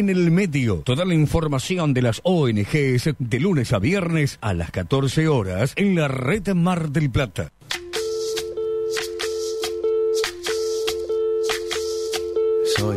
En el medio, toda la información de las ONGs de lunes a viernes a las 14 horas en la red Mar del Plata. Soy,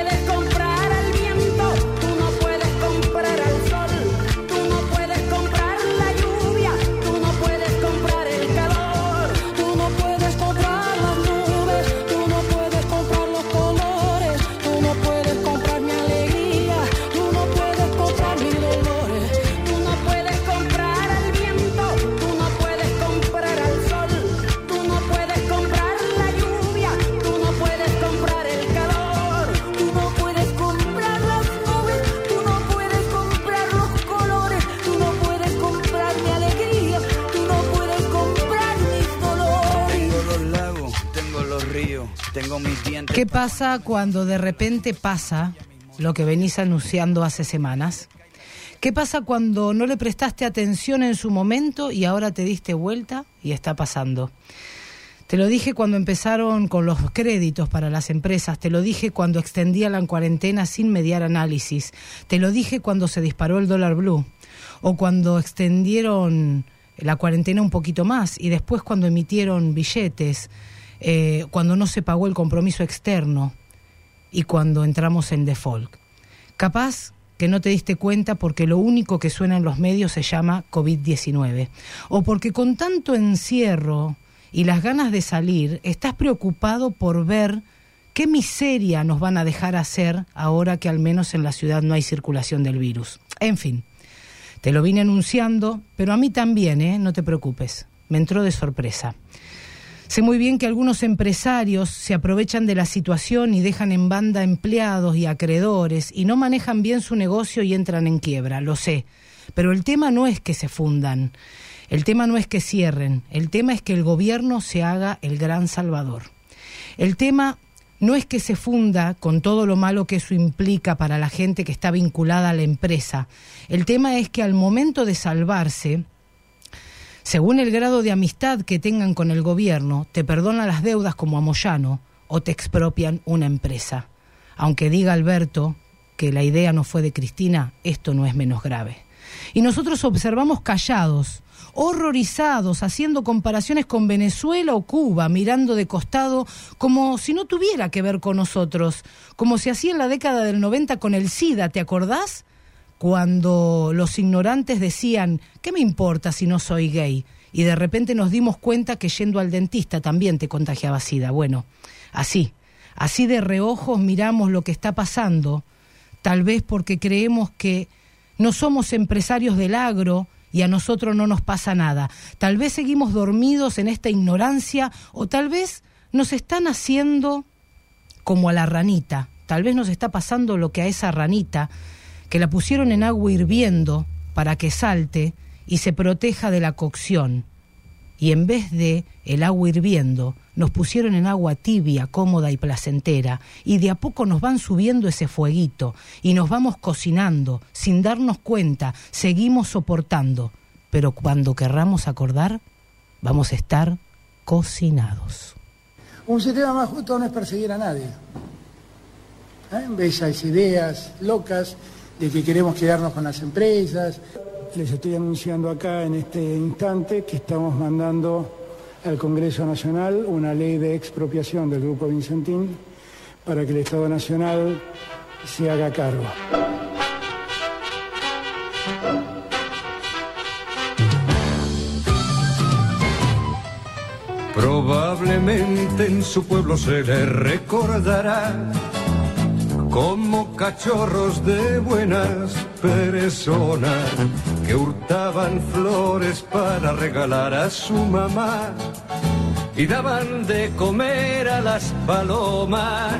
¿Qué pasa cuando de repente pasa lo que venís anunciando hace semanas? ¿Qué pasa cuando no le prestaste atención en su momento y ahora te diste vuelta y está pasando? Te lo dije cuando empezaron con los créditos para las empresas, te lo dije cuando extendían la cuarentena sin mediar análisis, te lo dije cuando se disparó el dólar blue o cuando extendieron la cuarentena un poquito más y después cuando emitieron billetes, eh, cuando no se pagó el compromiso externo y cuando entramos en default. Capaz que no te diste cuenta porque lo único que suena en los medios se llama COVID-19. O porque con tanto encierro y las ganas de salir, estás preocupado por ver qué miseria nos van a dejar hacer ahora que al menos en la ciudad no hay circulación del virus. En fin, te lo vine anunciando, pero a mí también, ¿eh? No te preocupes. Me entró de sorpresa. Sé muy bien que algunos empresarios se aprovechan de la situación y dejan en banda empleados y acreedores y no manejan bien su negocio y entran en quiebra, lo sé. Pero el tema no es que se fundan, el tema no es que cierren, el tema es que el gobierno se haga el gran salvador. El tema no es que se funda con todo lo malo que eso implica para la gente que está vinculada a la empresa. El tema es que al momento de salvarse, según el grado de amistad que tengan con el gobierno, te perdonan las deudas como a Moyano o te expropian una empresa. Aunque diga Alberto que la idea no fue de Cristina, esto no es menos grave. Y nosotros observamos callados, horrorizados, haciendo comparaciones con Venezuela o Cuba, mirando de costado como si no tuviera que ver con nosotros, como se hacía en la década del 90 con el SIDA, ¿te acordás? Cuando los ignorantes decían, ¿qué me importa si no soy gay? Y de repente nos dimos cuenta que yendo al dentista también te contagiaba SIDA. Bueno, así, así de reojos miramos lo que está pasando, tal vez porque creemos que no somos empresarios del agro y a nosotros no nos pasa nada. Tal vez seguimos dormidos en esta ignorancia o tal vez nos están haciendo como a la ranita. Tal vez nos está pasando lo que a esa ranita que la pusieron en agua hirviendo para que salte y se proteja de la cocción. Y en vez de el agua hirviendo, nos pusieron en agua tibia, cómoda y placentera, y de a poco nos van subiendo ese fueguito, y nos vamos cocinando, sin darnos cuenta, seguimos soportando, pero cuando querramos acordar, vamos a estar cocinados. Un sistema más justo no es perseguir a nadie. ¿Eh? Bellas ideas locas de que queremos quedarnos con las empresas. Les estoy anunciando acá en este instante que estamos mandando al Congreso Nacional una ley de expropiación del Grupo Vincentín para que el Estado Nacional se haga cargo. Probablemente en su pueblo se le recordará como cachorros de buenas personas que hurtaban flores para regalar a su mamá y daban de comer a las palomas.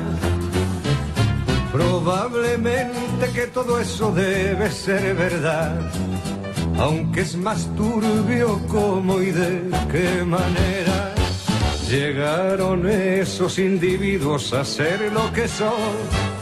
Probablemente que todo eso debe ser verdad, aunque es más turbio cómo y de qué manera llegaron esos individuos a ser lo que son.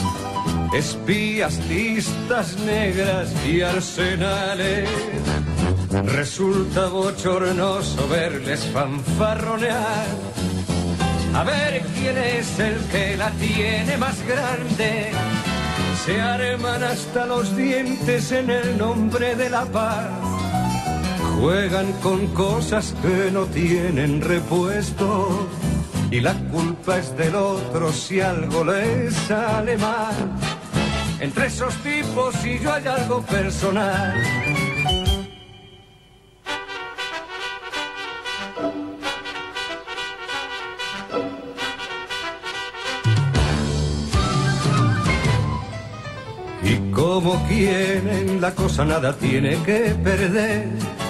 Espías, listas negras y arsenales. Resulta bochornoso verles fanfarronear a ver quién es el que la tiene más grande. Se arman hasta los dientes en el nombre de la paz. Juegan con cosas que no tienen repuesto. Y la culpa es del otro si algo les sale mal. Entre esos tipos y yo hay algo personal. Y como quieren la cosa nada tiene que perder.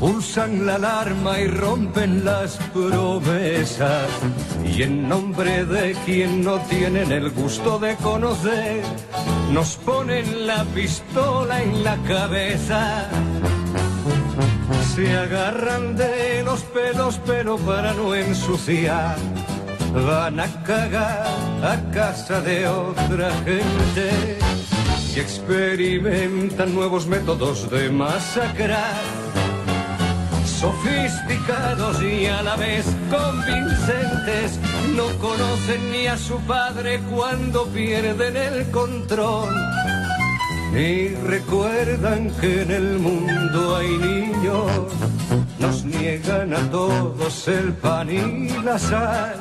Pulsan la alarma y rompen las promesas. Y en nombre de quien no tienen el gusto de conocer, nos ponen la pistola en la cabeza. Se agarran de los pelos pero para no ensuciar van a cagar a casa de otra gente y experimentan nuevos métodos de masacrar, sofisticados y a la vez convincentes. No conocen ni a su padre cuando pierden el control. Ni recuerdan que en el mundo hay niños, nos niegan a todos el pan y la sal.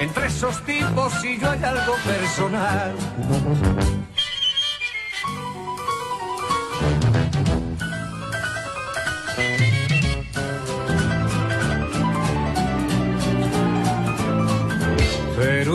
Entre esos tipos y yo hay algo personal.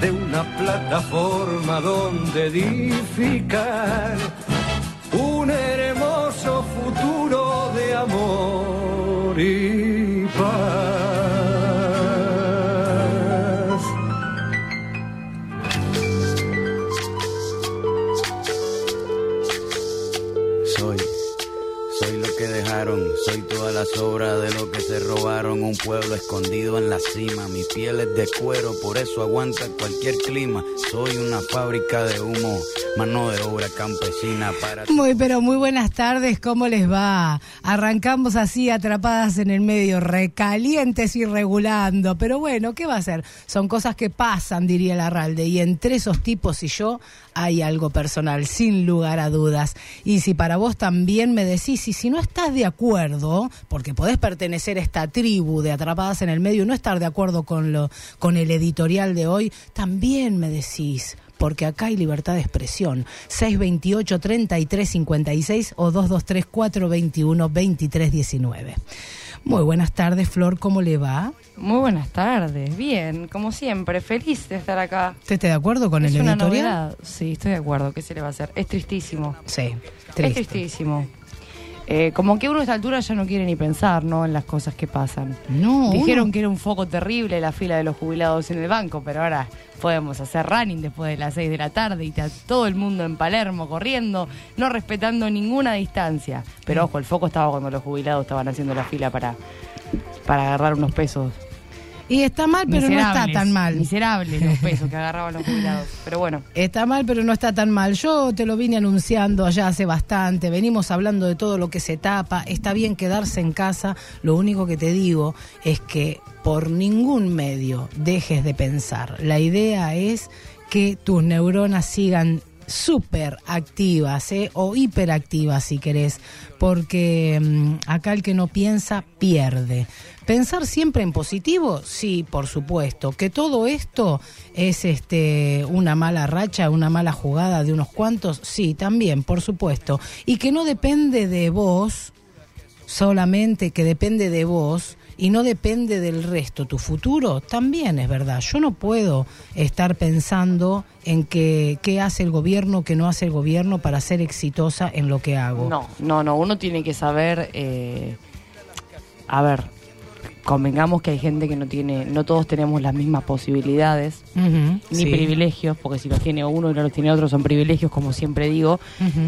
de una plataforma donde edificar la sobra de lo que se robaron. Un pueblo escondido en la cima. Mi piel es de cuero, por eso aguanta cualquier clima. Soy una fábrica de humo, mano de obra campesina para. Muy, pero muy buenas tardes, ¿cómo les va? Arrancamos así atrapadas en el medio, recalientes y regulando, pero bueno, ¿qué va a ser? Son cosas que pasan, diría Larralde, y entre esos tipos y yo hay algo personal, sin lugar a dudas. Y si para vos también me decís, y si no estás de acuerdo, porque podés pertenecer a esta tribu de atrapadas en el medio y no estar de acuerdo con, lo, con el editorial de hoy, también me decís porque acá hay libertad de expresión. 628-3356 o 223-421-2319. Muy buenas tardes, Flor, ¿cómo le va? Muy buenas tardes, bien, como siempre, feliz de estar acá. ¿Usted está de acuerdo con es el una editorial? novedad, sí, estoy de acuerdo, ¿qué se le va a hacer? Es tristísimo, Sí, es triste. tristísimo. Eh, como que uno a esta altura ya no quiere ni pensar, ¿no? En las cosas que pasan. No, Dijeron uno- que era un foco terrible la fila de los jubilados en el banco, pero ahora podemos hacer running después de las 6 de la tarde y está todo el mundo en Palermo corriendo, no respetando ninguna distancia. Pero ojo, el foco estaba cuando los jubilados estaban haciendo la fila para, para agarrar unos pesos. Y está mal, pero no está tan mal. Miserables los pesos que agarraban los jubilados. Pero bueno, Está mal, pero no está tan mal. Yo te lo vine anunciando allá hace bastante. Venimos hablando de todo lo que se tapa. Está bien quedarse en casa. Lo único que te digo es que por ningún medio dejes de pensar. La idea es que tus neuronas sigan súper activas o hiperactivas si querés, porque mm, acá el que no piensa pierde. Pensar siempre en positivo, sí, por supuesto. Que todo esto es este una mala racha, una mala jugada de unos cuantos, sí, también, por supuesto. Y que no depende de vos solamente, que depende de vos y no depende del resto. Tu futuro también es verdad. Yo no puedo estar pensando en que qué hace el gobierno, qué no hace el gobierno para ser exitosa en lo que hago. no, no, no. Uno tiene que saber. eh, a ver, convengamos que hay gente que no tiene. No todos tenemos las mismas posibilidades. Ni sí. privilegios, porque si los tiene uno y no los tiene otro son privilegios, como siempre digo.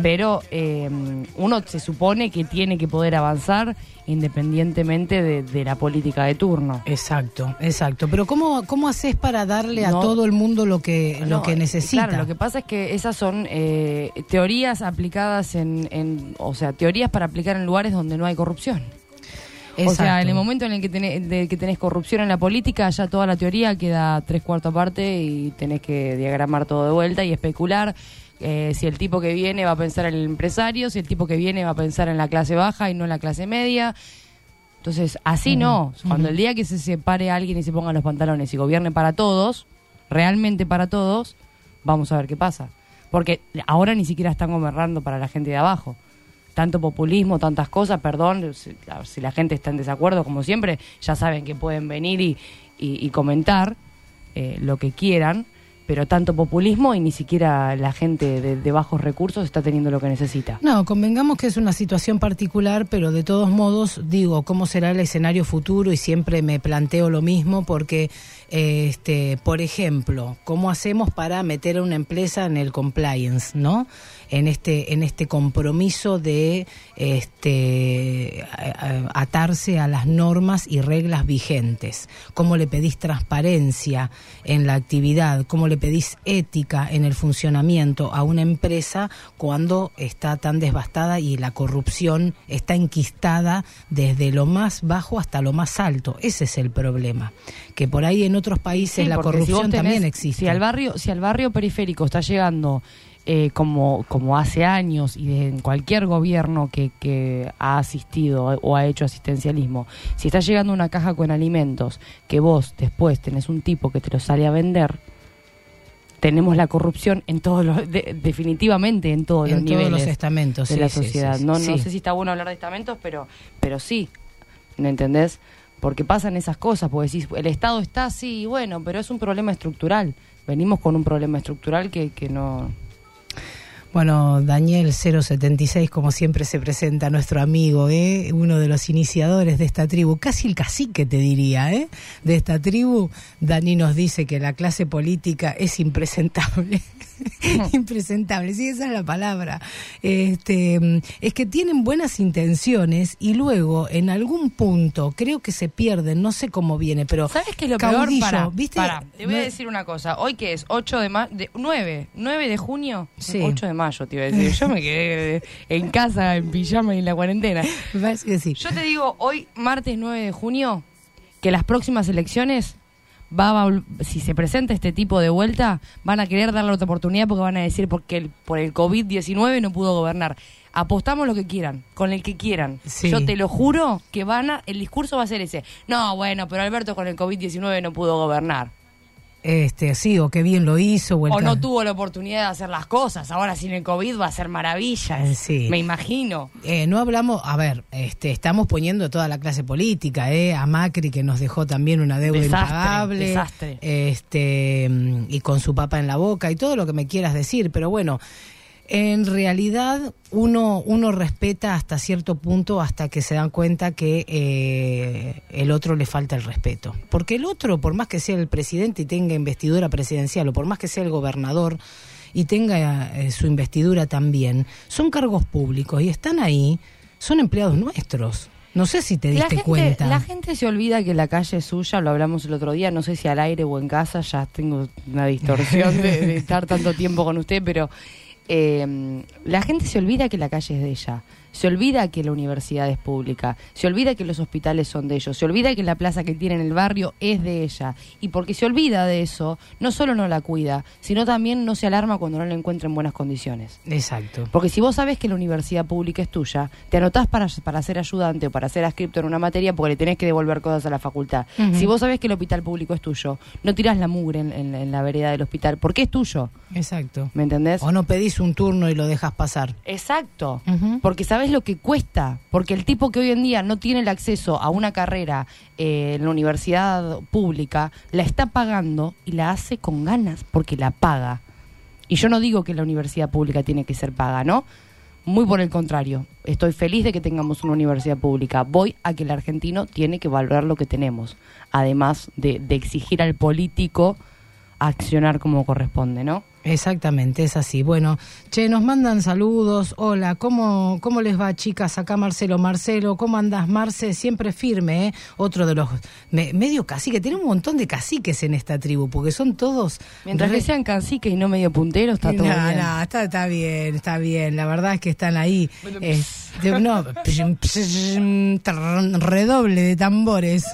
Pero eh, uno se supone que tiene que poder avanzar independientemente de, de la política de turno. Exacto, exacto. Pero ¿cómo, cómo haces para darle a todo el mundo lo que, lo que eh, necesita? Claro, lo que pasa es que esas son eh, teorías aplicadas en, en- o sea, teorías para aplicar en lugares donde no hay corrupción. O sea, en el momento en el que tenés, de que tenés corrupción en la política, ya toda la teoría queda tres cuartos aparte y tenés que diagramar todo de vuelta y especular eh, si el tipo que viene va a pensar en el empresario, si el tipo que viene va a pensar en la clase baja y no en la clase media. Entonces, así no. Cuando el día que se separe alguien y se ponga los pantalones y gobierne para todos, realmente para todos, vamos a ver qué pasa. Porque ahora ni siquiera están gobernando para la gente de abajo. Tanto populismo, tantas cosas, perdón, si, la gente está en desacuerdo, como siempre, ya saben que pueden venir y, comentar eh, lo que quieran, pero tanto populismo y ni siquiera la gente de, de bajos recursos está teniendo lo que necesita. No, convengamos que es una situación particular, pero de todos modos digo cómo será el escenario futuro y siempre me planteo lo mismo porque, eh, este, por ejemplo, cómo hacemos para meter a una empresa en el compliance, ¿no? En este, en este compromiso de, este, atarse a las normas y reglas vigentes. Cómo le pedís transparencia en la actividad, cómo le pedís ética en el funcionamiento a una empresa cuando está tan devastada y la corrupción está enquistada desde lo más bajo hasta lo más alto. Ese es el problema. Que por ahí en otros países Sí, la si corrupción tenés- también existe. Si al barrio, si al barrio periférico está llegando eh, como, como hace años y en cualquier gobierno que, que ha asistido o ha hecho asistencialismo, si está llegando una caja con alimentos que vos después tenés un tipo que te lo sale a vender, tenemos la corrupción en todos los, de- definitivamente en todos los en todos niveles los estamentos de sí, la sí, sociedad. sí. no, no sé si está bueno hablar de estamentos, pero, pero sí, ¿me entendés? Porque pasan esas cosas, porque decís, el Estado está así, bueno, pero es un problema estructural. Venimos con un problema estructural que, que no... Bueno, Daniel 076, como siempre se presenta nuestro amigo, ¿eh? uno de los iniciadores de esta tribu, casi el cacique te diría, ¿eh? de esta tribu. Dani nos dice que la clase política es impresentable. impresentable, sí, esa es la palabra. Este, es que tienen buenas intenciones y luego en algún punto creo que se pierden, no sé cómo viene, pero ¿Sabes qué es lo caudillo, peor? Pará, ¿viste? pará, te voy a decir una cosa. Hoy que es 8 de mayo, 9, 9 de junio, Sí. 8 de mayo te iba a decir. Yo me quedé en casa en pijama y en la cuarentena. Me parece que sí. Yo te digo, hoy, martes 9 de junio, que las próximas elecciones, va a si se presenta este tipo de vuelta, van a querer darle otra oportunidad porque van a decir porque el, por el COVID-19 no pudo gobernar. Apostamos lo que quieran, con el que quieran. Sí. Yo te lo juro que van a, el discurso va a ser ese. No, bueno, pero Alberto con el COVID-19 no pudo gobernar. Este, sí, o qué bien lo hizo. O, el O no tuvo la oportunidad de hacer las cosas. Ahora sin el COVID va a ser maravillas. Sí. Me imagino. Eh, no hablamos, a ver, este, estamos poniendo toda la clase política, eh, a Macri que nos dejó también una deuda Desastre, impagable, desastre. este, mm, y con su papa en la boca y todo lo que me quieras decir, pero bueno, en realidad uno uno respeta hasta cierto punto hasta que se dan cuenta que eh, el otro le falta el respeto, porque el otro, por más que sea el presidente y tenga investidura presidencial o por más que sea el gobernador y tenga eh, su investidura también, son cargos públicos y están ahí, son empleados nuestros. No sé si te La diste gente, cuenta. la gente se olvida que la calle es suya, lo hablamos el otro día, no sé si al aire o en casa, ya tengo una distorsión de, de estar tanto tiempo con usted, pero eh, la gente se olvida que la calle es de ella, se olvida que la universidad es pública, se olvida que los hospitales son de ellos, se olvida que la plaza que tiene en el barrio es de ella. Y porque se olvida de eso, no solo no la cuida, sino también no se alarma cuando no la encuentra en buenas condiciones. Exacto. Porque si vos sabés que la universidad pública es tuya, te anotás para, para ser ayudante o para ser adscripto en una materia porque le tenés que devolver cosas a la facultad. Si vos sabés que el hospital público es tuyo, no tirás la mugre en, en- en la vereda del hospital porque es tuyo. Exacto. ¿Me entendés? O no pedís un turno y lo dejas pasar. Exacto. Porque sabes lo que cuesta. Porque el tipo que hoy en día no tiene el acceso a una carrera eh, en la universidad pública, la está pagando y la hace con ganas porque la paga. Y yo no digo que la universidad pública tiene que ser paga, ¿no? Muy por el contrario. Estoy feliz de que tengamos una universidad pública. Voy a que el argentino tiene que valorar lo que tenemos. Además de, de exigir al político accionar como corresponde, ¿no? Exactamente, es así. Bueno, che, nos mandan saludos. Hola, ¿cómo, cómo les va, chicas? Acá Marcelo. Marcelo, ¿cómo andas, Marce? Siempre firme, ¿eh? Otro de los me- medio caciques. Tiene un montón de caciques en esta tribu, porque son todos. Mientras re- que sean canciques y no medio punteros, está todo no, bien. no, está, está bien, está bien. La verdad es que están ahí. Eh, de- no, redoble de tambores.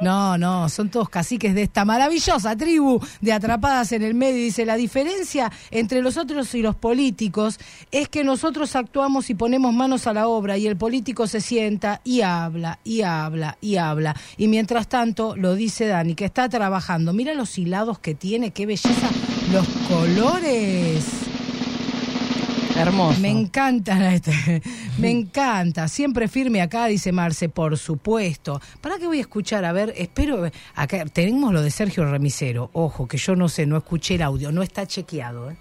No, no, son todos caciques de esta maravillosa tribu de atrapadas en el medio. Dice, la diferencia entre los otros y los políticos es que nosotros actuamos y ponemos manos a la obra y el político se sienta y habla, y habla, y habla. Y mientras tanto, lo dice Dani, que está trabajando. Mira los hilados que tiene, qué belleza. Los colores. Hermoso. Me encanta, este, me encanta. Siempre firme acá, dice Marce, por supuesto. ¿Para qué voy a escuchar? A ver, espero. Acá tenemos lo de Sergio Remisero. Ojo, que yo no sé, no escuché el audio, no está chequeado. ¿eh?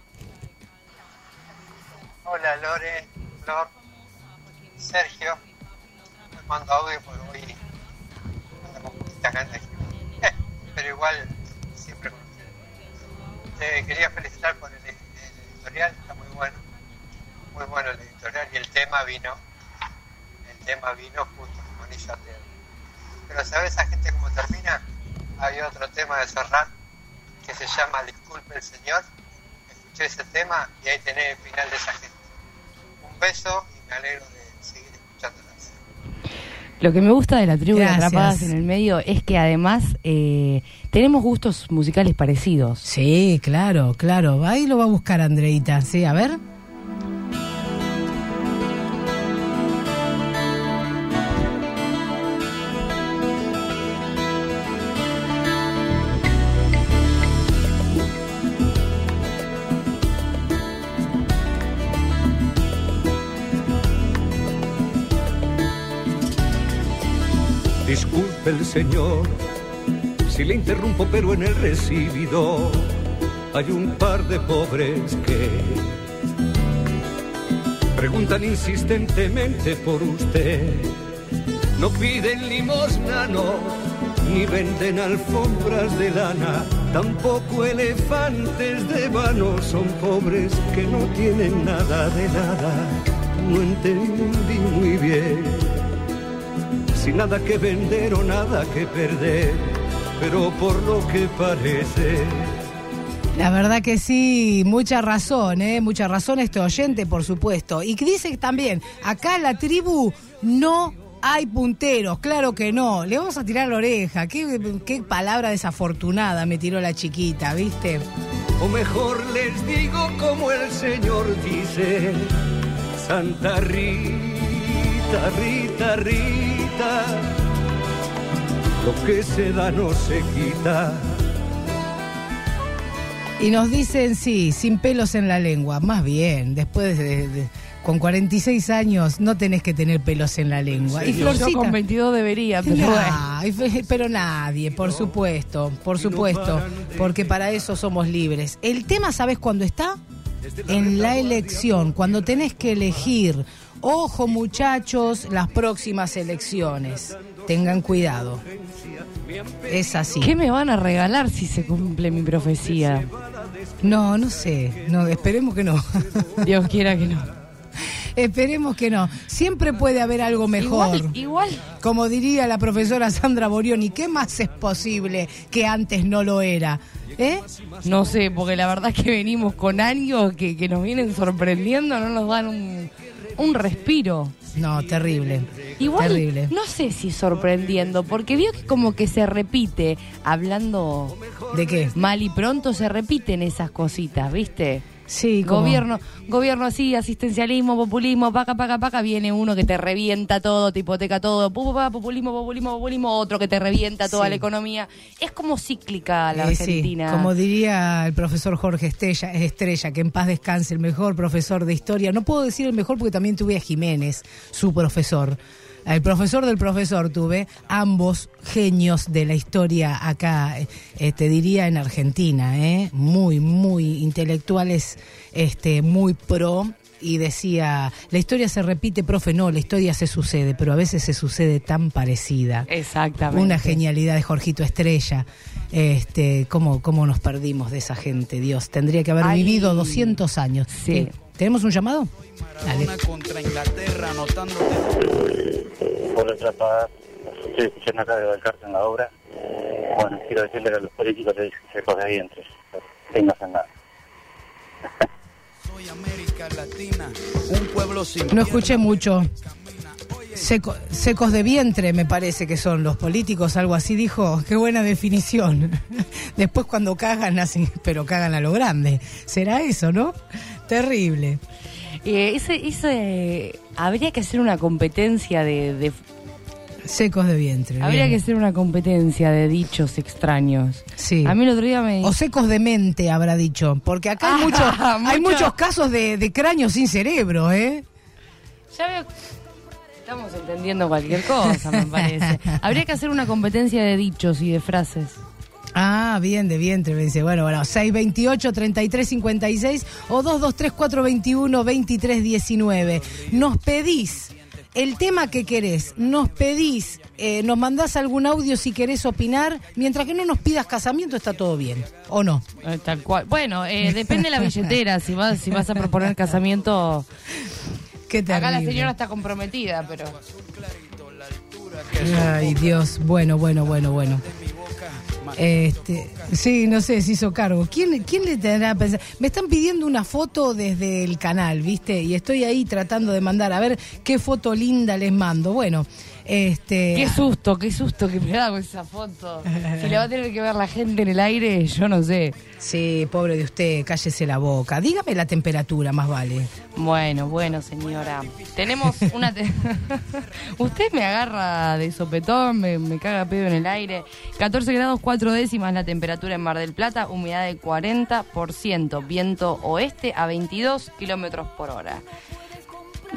Hola Lore, Flor, Sergio. Me mando audio porque voy. Pero igual, siempre. Te quería felicitar por el, el editorial. Muy bueno el editorial y el tema vino. El tema vino justo al dedo. Pero ¿sabes a gente cómo termina? Hay otro tema de Serrat que se llama Disculpe el Señor. Escuché ese tema y ahí tenés el final de esa gente. Un beso y me alegro de seguir escuchándolas. Lo que me gusta de la tribu de Gracias. Atrapadas en el Medio es que además eh, tenemos gustos musicales parecidos. Sí, claro, claro. Ahí lo va a buscar Andreita. Sí, a ver. El señor si le interrumpo, pero en el recibido hay un par de pobres que Preguntan insistentemente por usted. No piden limosna, no, ni venden alfombras de lana. Tampoco elefantes de vano son pobres que no tienen nada de nada. No entendí muy bien. Sin nada que vender o nada que perder, pero por lo que parece. La verdad que sí, mucha razón, ¿eh? Mucha razón este oyente, por supuesto. Y que dice también, acá en la tribu no hay punteros, claro que no. Le vamos a tirar la oreja. Qué, qué palabra desafortunada me tiró la chiquita, ¿viste? O mejor les digo como el Señor dice, Santa Rita, Rita, Rita, lo que se da no se quita. Y nos dicen, sí, sin pelos en la lengua. Más bien, después de, de- con 46 años no tenés que tener pelos en la lengua. Y Yo Florcita. con 22 debería, pero. Nah, pero nadie, por supuesto, por supuesto, porque para eso somos libres. El tema, ¿sabes cuándo está? En la elección, cuando tenés que elegir. Ojo muchachos, las próximas elecciones. Tengan cuidado. Es así. ¿Qué me van a regalar si se cumple mi profecía? No, no sé. No, esperemos que no. Dios quiera que no. esperemos que no. Siempre puede haber algo mejor. Igual, igual. Como diría la profesora Sandra Borioni, ¿qué más es posible que antes no lo era? ¿Eh? No sé, porque la verdad es que venimos con años que, que nos vienen sorprendiendo, no nos dan un, un respiro. No, terrible. Igual, Terrible. no sé si sorprendiendo, porque vio que como que se repite, hablando ¿De qué? mal y pronto, se repiten esas cositas, ¿viste? Sí, como- Gobierno, gobierno así, asistencialismo, populismo, paca, paca, paca, viene uno que te revienta todo, te hipoteca todo, populismo, populismo, populismo, otro que te revienta toda Sí. la economía. Es como cíclica la Eh, sí, Argentina. como diría el profesor Jorge Estrella, Estrella, que en paz descanse, el mejor profesor de historia. No puedo decir el mejor porque también tuve a Jiménez, su profesor. El profesor del profesor tuve, ambos genios de la historia acá, eh, te diría en Argentina, ¿eh? muy, muy intelectuales, este, muy pro. Y decía, la historia se repite, profe, no, la historia se sucede, pero a veces se sucede tan parecida. Exactamente. Una genialidad de Jorgito Estrella. Este, cómo, cómo nos perdimos de esa gente, Dios. Tendría que haber Ay. vivido 200 años. Sí. ¿Tenemos un llamado? Dale. Contra Inglaterra anotando por otra parte, estoy escuchando acá de Valcarce en la obra. Bueno, quiero decirle que a los políticos les dicen secos de vientres, que no hacen nada. Soy América Latina, un pueblo sin No escuché mucho. Seco- secos de vientre, me parece que son los políticos, algo así dijo. Qué buena definición. Después cuando cagan, hacen, pero cagan a lo grande. ¿Será eso, no? Terrible. Eh, ese, ese, habría que hacer una competencia de, de- Secos de vientre. habría bien. que hacer una competencia de dichos extraños. Sí. A mí el otro día me O secos de mente, habrá dicho. Porque acá hay, Ah, muchos, hay mucho. muchos casos de, de cráneo sin cerebro, ¿eh? Ya veo. Estamos entendiendo cualquier cosa, me parece. Habría que hacer una competencia de dichos y de frases. Ah, bien, de vientre, me dice. Bueno, bueno, 628-3356 o 223-421-2319. Nos pedís el tema que querés, nos pedís, eh, nos mandás algún audio si querés opinar. Mientras que no nos pidas casamiento, está todo bien, ¿o no? Eh, Tal cual. Bueno, eh, depende de la billetera. Si vas, si vas a proponer casamiento. Qué. Acá la señora está comprometida, pero. Ay, Dios. Bueno, bueno, bueno, bueno. Este, sí, no sé, se hizo cargo. ¿Quién, ¿Quién le tendrá pensar? Me están pidiendo una foto desde el canal, ¿viste? Y estoy ahí tratando de mandar a ver qué foto linda les mando. Bueno, este. Qué susto, qué susto que me da con esa foto. Si le va a tener que ver la gente en el aire, yo no sé. Sí, pobre de usted, cállese la boca. Dígame la temperatura, más vale. Bueno, bueno, señora. Tenemos una... te- Usted me agarra de sopetón, me, me caga pedo en el aire. 14 grados 4 décimas la temperatura en Mar del Plata, humedad de 40%, viento oeste a 22 kilómetros por hora.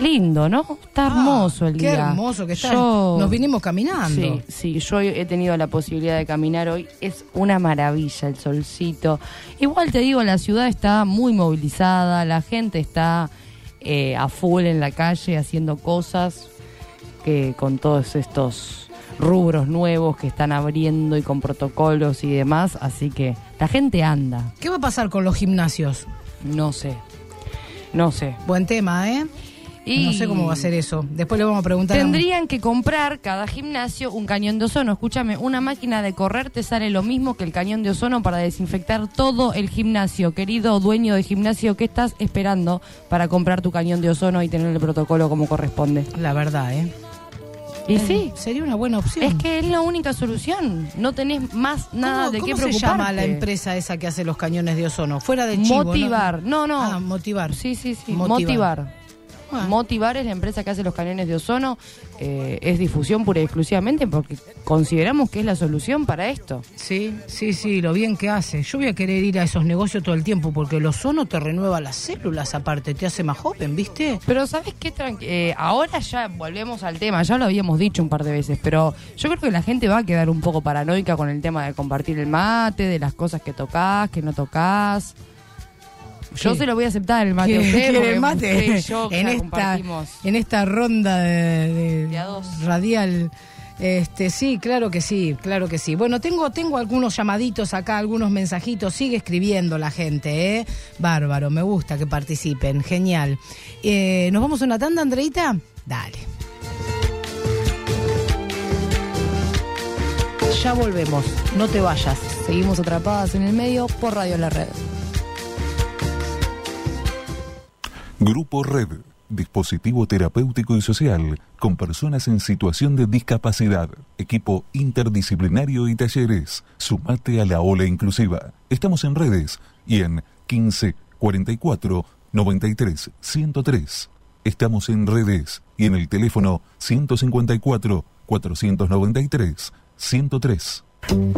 Lindo, ¿no? Está hermoso el Ah, Qué día. hermoso que está. Yo- Nos vinimos caminando. Sí, sí, yo he tenido la posibilidad de caminar hoy. Es una maravilla el solcito. Igual te digo, la ciudad está muy movilizada, la gente está eh, a full en la calle haciendo cosas que con todos estos rubros nuevos que están abriendo y con protocolos y demás, así que la gente anda, ¿Qué va a pasar con los gimnasios? no sé, no sé. Buen tema, ¿eh? Y No sé cómo va a ser eso. Después le vamos a preguntar. a- Tendrían que comprar cada gimnasio un cañón de ozono. Escúchame, una máquina de correr te sale lo mismo que el cañón de ozono para desinfectar todo el gimnasio. Querido dueño de gimnasio, ¿qué estás esperando para comprar tu cañón de ozono y tener el protocolo como corresponde? La verdad, ¿eh? Y sí, Sería una buena opción. es que es la única solución. No tenés más nada ¿Cómo, de qué cómo se preocuparte. llama la empresa esa que hace los cañones de ozono? Fuera de chivo, ¿no? Motivar. No, no. Ah, motivar. Sí, sí, sí. Motivar. Motivar. Ah. Motivar es la empresa que hace los cañones de ozono. eh, es difusión pura y exclusivamente porque consideramos que es la solución para esto. Sí, sí, sí, lo bien que hace. Yo voy a querer ir a esos negocios todo el tiempo porque el ozono te renueva las células aparte, te hace más joven, ¿viste? Pero ¿sabes qué? Tranqui- eh, ahora ya volvemos al tema, ya lo habíamos dicho un par de veces, pero yo creo que la gente va a quedar un poco paranoica con el tema de compartir el mate, de las cosas que tocas, que no tocas. Yo ¿Qué? se lo voy a aceptar el mate a ¿Quiere- usted, quiere porque el mate? y yo en esta en esta ronda de, de radial. Este sí claro que sí claro que sí. Bueno tengo tengo algunos llamaditos acá algunos mensajitos. Sigue escribiendo la gente eh bárbaro me gusta que participen genial. Eh, nos vamos a una tanda Andreita dale. Ya volvemos no te vayas. Seguimos atrapadas en el medio por Radio La Red. Grupo Red, dispositivo terapéutico y social con personas en situación de discapacidad, equipo interdisciplinario y talleres. Sumate a la ola inclusiva. Estamos en redes y en 15 44 93 103. Estamos en redes y en el teléfono 154 493 103.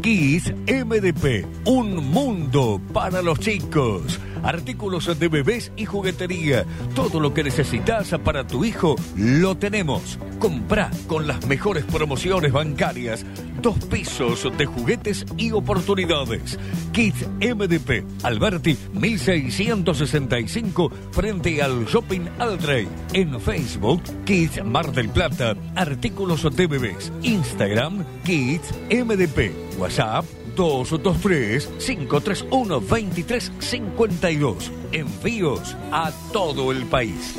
Kiss MDP, un mundo para los chicos. Artículos de bebés y juguetería. Todo lo que necesitas para tu hijo lo tenemos. Comprá con las mejores promociones bancarias. Dos pisos de juguetes y oportunidades. Kids MDP, Alberti 1665 frente al Shopping Aldrey. En Facebook, Kids Mar del Plata. Artículos de bebés. Instagram, Kids MDP. WhatsApp 223-531-2352. Envíos a todo el país.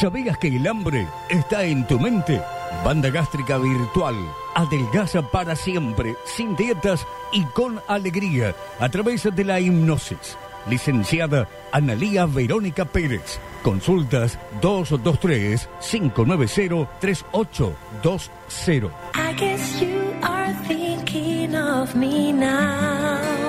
¿Sabías que el hambre está en tu mente? Banda gástrica virtual. Adelgaza para siempre, sin dietas y con alegría, a través de la hipnosis. Licenciada Analía Verónica Pérez. Consultas 223-590-3820. I guess you are thinking of me now.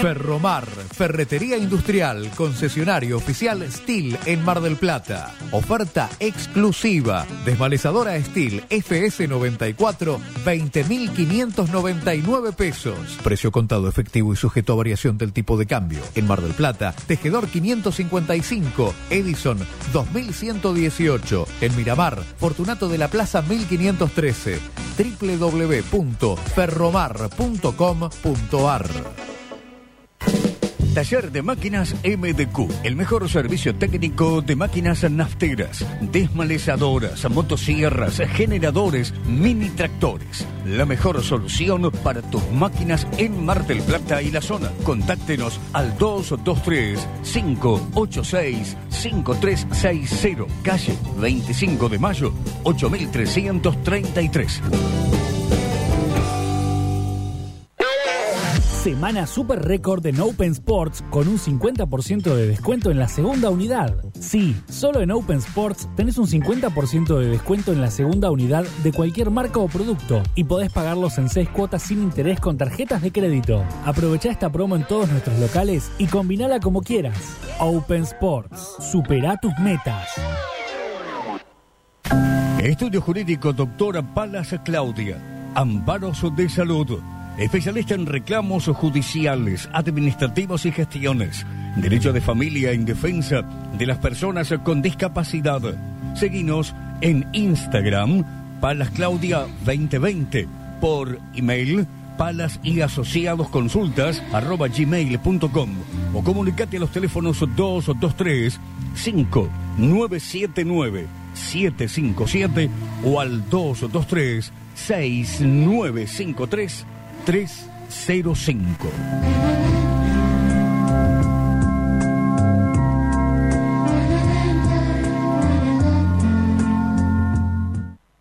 Ferromar, Ferretería Industrial, concesionario oficial Steel en Mar del Plata. Oferta exclusiva. Desmalezadora Steel FS94, 20.599 pesos. Precio contado efectivo y sujeto a variación del tipo de cambio. En Mar del Plata, Tejedor 555, Edison 2118. En Miramar, Fortunato de la Plaza 1513. www.ferromar.com.ar Taller de Máquinas MDQ, el mejor servicio técnico de máquinas nafteras, desmalezadoras, motosierras, generadores, mini tractores. La mejor solución para tus máquinas en Mar del Plata y la zona. Contáctenos al 223-586-5360, calle 25 de mayo, 8333. Semana super récord en Open Sports con un 50% de descuento en la segunda unidad. Sí, solo en Open Sports tenés un 50% de descuento en la segunda unidad de cualquier marca o producto y podés pagarlos en 6 cuotas sin interés con tarjetas de crédito. Aprovecha esta promo en todos nuestros locales y combinala como quieras. Open Sports, supera tus metas. Estudio Jurídico Doctora Palas Claudia. Amparos de Salud. Especialista en reclamos judiciales, administrativos y gestiones. Derecho de familia en defensa de las personas con discapacidad. Seguinos en Instagram, Palas Claudia 2020. Por email, Palas y Asociados Consultas arroba gmail.com o comunicate a los teléfonos 223 5979 757 o al 223 6953 305.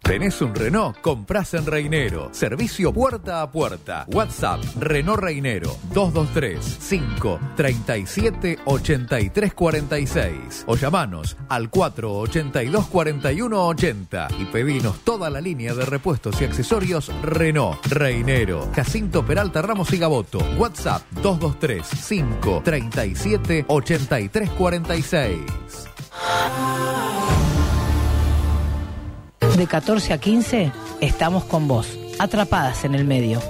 ¿Tenés un Renault? Comprás en Reinero. Servicio puerta a puerta. WhatsApp Renault Reinero 223 537 8346 o llamanos al 482 4180 y pedinos toda la línea de repuestos y accesorios Renault Reinero. Jacinto Peralta Ramos y Gaboto. WhatsApp 223 537 8346. De 14 a 15 estamos con vos, atrapadas en el medio.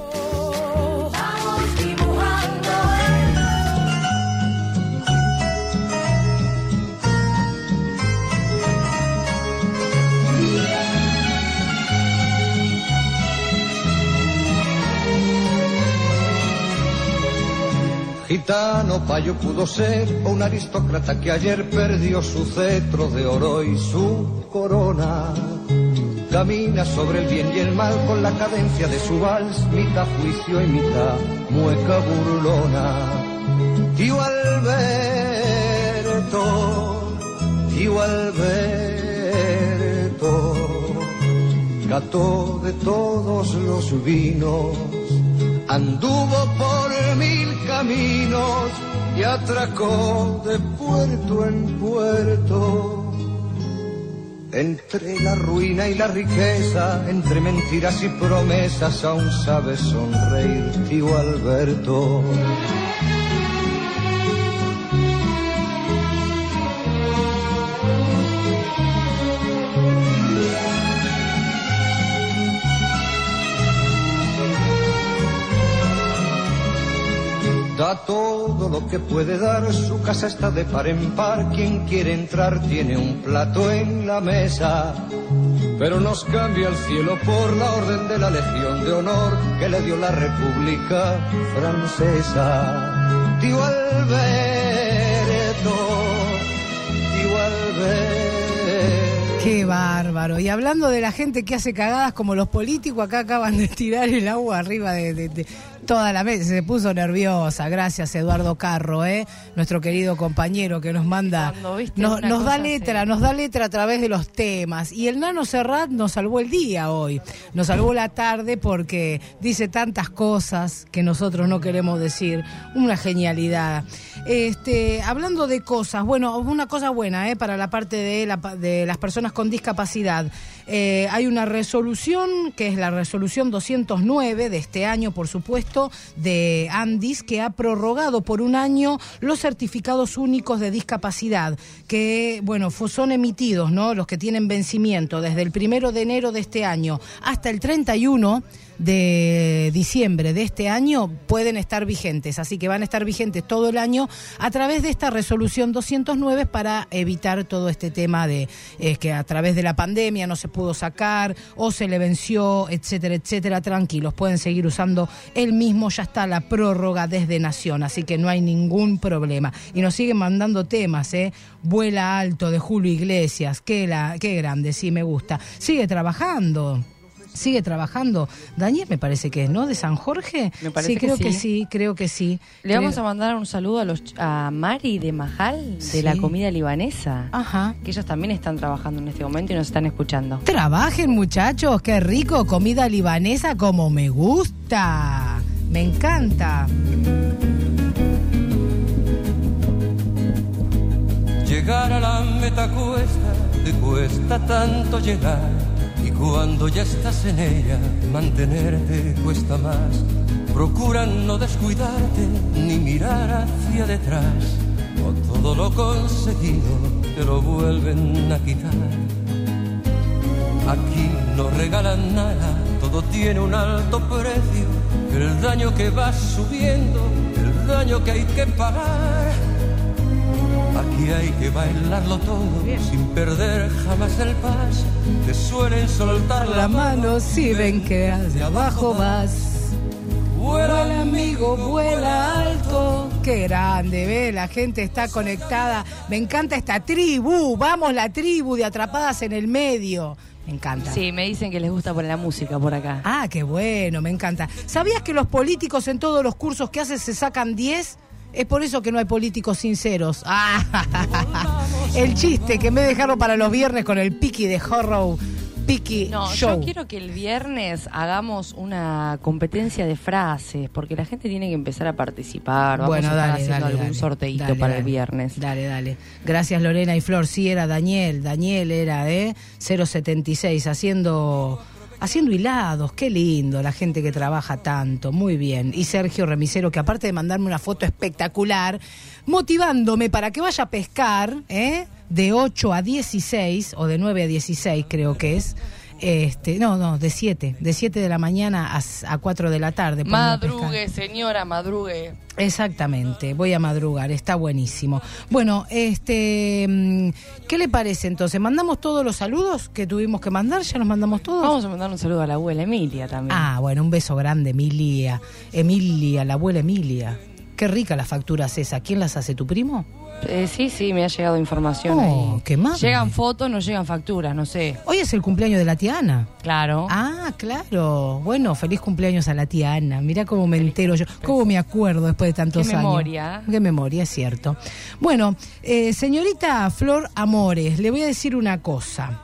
Gitano payo pudo ser o un aristócrata que ayer perdió su cetro de oro y su corona. Camina sobre el bien y el mal con la cadencia de su vals, mitad juicio y mitad mueca burlona. Tío Alberto, tío Alberto, gato de todos los vinos, anduvo por mil caminos y atracó de puerto en puerto. Entre la ruina y la riqueza, entre mentiras y promesas, aún sabe sonreír, tío Alberto. Da todo lo que puede dar, su casa está de par en par, quien quiere entrar tiene un plato en la mesa. Pero nos cambia el cielo por la orden de la Legión de Honor que le dio la República Francesa. Tío Alberto, tío Alberto. Qué bárbaro. Y hablando de la gente que hace cagadas como los políticos, acá acaban de tirar el agua arriba de, toda la mesa. Se puso nerviosa. Gracias, Eduardo Carro, ¿eh? nuestro querido compañero que nos manda. Nos, da letra, nos da letra a través de los temas. Y el Nano Serrat nos salvó el día hoy. Nos salvó la tarde porque dice tantas cosas que nosotros no queremos decir. Una genialidad. Este, hablando de cosas, bueno, una cosa buena ¿eh? para la parte de, la de las personas con discapacidad. Eh, hay una resolución, que es la resolución 209 de este año, por supuesto, de Andis, que ha prorrogado por un año los certificados únicos de discapacidad, que, bueno, son emitidos, ¿no? Los que tienen vencimiento desde el primero de enero de este año hasta el 31 de diciembre de este año pueden estar vigentes, así que van a estar vigentes todo el año a través de esta resolución 209 para evitar todo este tema de eh, que a través de la pandemia no se pudo sacar o se le venció, etcétera, etcétera. Tranquilos, pueden seguir usando el mismo, ya está la prórroga desde Nación, así que no hay ningún problema. Y nos siguen mandando temas, ¿eh? Vuela alto de Julio Iglesias, qué, la, qué grande, sí, me gusta. Sigue trabajando. Sigue trabajando. Daniel me parece que es, ¿no? De San Jorge. Me parece sí, que creo que sí. sí, creo que sí. Le vamos a mandar un saludo a los a Mari de Majal, de Sí. la comida libanesa. Ajá. Que ellos también están trabajando en este momento y nos están escuchando. Trabajen, muchachos, qué rico, comida libanesa como me gusta. Me encanta. Llegar a la meta cuesta, te cuesta tanto llegar. Cuando ya estás en ella, mantenerte cuesta más. Procura no descuidarte ni mirar hacia detrás. O todo lo conseguido te lo vuelven a quitar. Aquí no regalan nada, todo tiene un alto precio. El daño que va subiendo, el daño que hay que pagar. Aquí hay que bailarlo todo sin perder jamás el paso. Te suelen soltar La mano si ven que hacia abajo vas. Vuela amigo, vuela alto. Qué grande, ve, la gente está conectada. Me encanta esta tribu, vamos la tribu de atrapadas en el medio. Me encanta. Sí, me dicen que les gusta poner la música por acá. Ah, qué bueno, me encanta. ¿Sabías que los políticos en todos los cursos que hacen se sacan 10? Es por eso que no hay políticos sinceros. Ah, el chiste que me dejaron para los viernes con el piqui de Horrow. Piqui No, Show. yo quiero que el viernes hagamos una competencia de frases, porque la gente tiene que empezar a participar. Vamos Bueno, a estar dale, haciendo dale, algún dale. sorteito Dale, para el viernes. Dale, dale. Gracias Lorena y Flor. Sí, era Daniel. Daniel era de 076 haciendo haciendo hilados. Qué lindo la gente que trabaja tanto. Muy bien. Y Sergio Remisero que aparte de mandarme una foto espectacular, motivándome para que vaya a pescar, ¿eh? De 8 a 16 o de 9 a 16 creo que es. Este, no, no, de 7, de 7 de la mañana a, a 4 de la tarde. Madrugue, señora, madrugue. Exactamente, voy a madrugar, está buenísimo. Bueno, este, mm, ¿qué le parece entonces? ¿Mandamos todos los saludos que tuvimos que mandar? ¿Ya los mandamos todos? Vamos a mandar un saludo a la abuela Emilia también. Ah, bueno, un beso grande, Emilia. Emilia, la abuela Emilia. Qué rica las facturas esa. ¿Quién las hace, tu primo? Eh, sí, sí, me ha llegado información Oh, ahí. qué mal. Llegan fotos, no llegan facturas, no sé. Hoy es el cumpleaños de la tía Ana. Claro. Ah, claro. Bueno, feliz cumpleaños a la tía Ana. Mirá cómo me entero yo, cómo me acuerdo después de tantos Qué años. memoria. Qué memoria, es cierto. Bueno, eh, señorita Flor Amores, le voy a decir una cosa.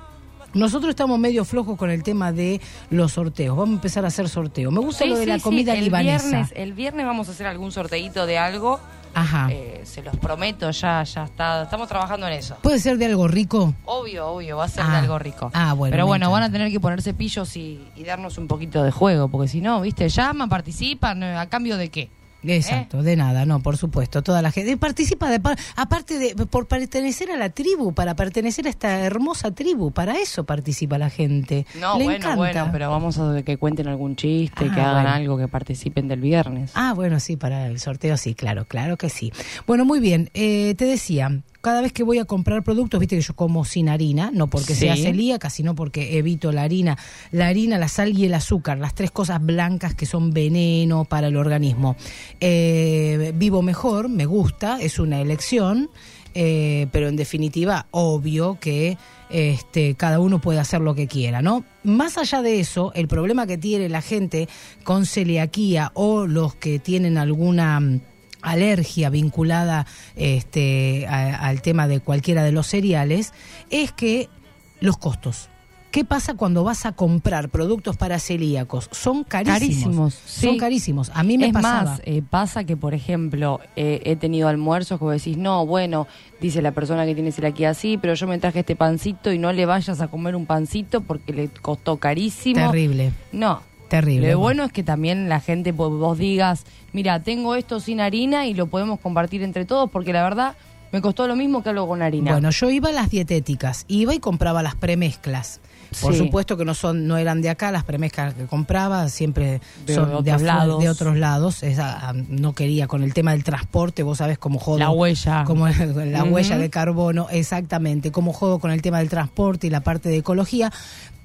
Nosotros estamos medio flojos con el tema de los sorteos. Vamos a empezar a hacer sorteo. Me gusta Sí, lo de sí, la sí, comida el libanesa. Viernes, el viernes vamos a hacer algún sorteito de algo. Ajá. Eh, se los prometo, ya, ya está. Estamos trabajando en eso. ¿Puede ser de algo rico? Obvio, obvio, va a ser de Ah. algo rico. Ah, bueno, Pero bueno, van a tener que ponerse pillos y, y darnos un poquito de juego, porque si no, viste, llaman, participan, eh, ¿a cambio de qué? Exacto, de nada, no, por supuesto. Toda la gente participa, de, par- aparte de por pertenecer a la tribu, para pertenecer a esta hermosa tribu, para eso participa la gente. No, Le bueno, encanta. bueno, pero vamos a que cuenten algún chiste, Ah, que hagan bueno. algo, que participen del viernes. Ah, bueno, sí, para el sorteo sí, claro, claro que sí. Bueno, muy bien. Eh, te decía, cada vez que voy a comprar productos, viste que yo como sin harina, no porque Sí. sea celíaca, sino porque evito la harina, la harina, la sal y el azúcar, las tres cosas blancas que son veneno para el organismo. Eh, vivo mejor, me gusta, es una elección. eh, pero en definitiva, obvio que este, cada uno puede hacer lo que quiera, ¿no? Más allá de eso, el problema que tiene la gente con celiaquía o los que tienen alguna alergia vinculada este, a- al tema de cualquiera de los cereales es que los costos. ¿Qué pasa cuando vas a comprar productos para celíacos? Son carísimos. Carísimos, Son carísimos. A mí me es pasaba. más, eh, pasa que, por ejemplo, eh, he tenido almuerzos que vos decís, no, bueno, dice la persona que tiene celiaquía así, pero yo me traje este pancito y no le vayas a comer un pancito porque le costó carísimo. Terrible. No. Terrible. Lo bueno es que también la gente, vos, vos digas, mira, tengo esto sin harina y lo podemos compartir entre todos porque la verdad me costó lo mismo que algo con harina. Bueno, yo iba a las dietéticas, iba y compraba las premezclas. Por Sí. supuesto que no son, no eran de acá, las premezclas que compraba siempre De son de, otros afuera- lados. de otros lados. Esa, ah, no quería con el tema del transporte, vos sabés cómo jodo. La huella. Como la huella de carbono, exactamente. Cómo jodo con el tema del transporte y la parte de ecología.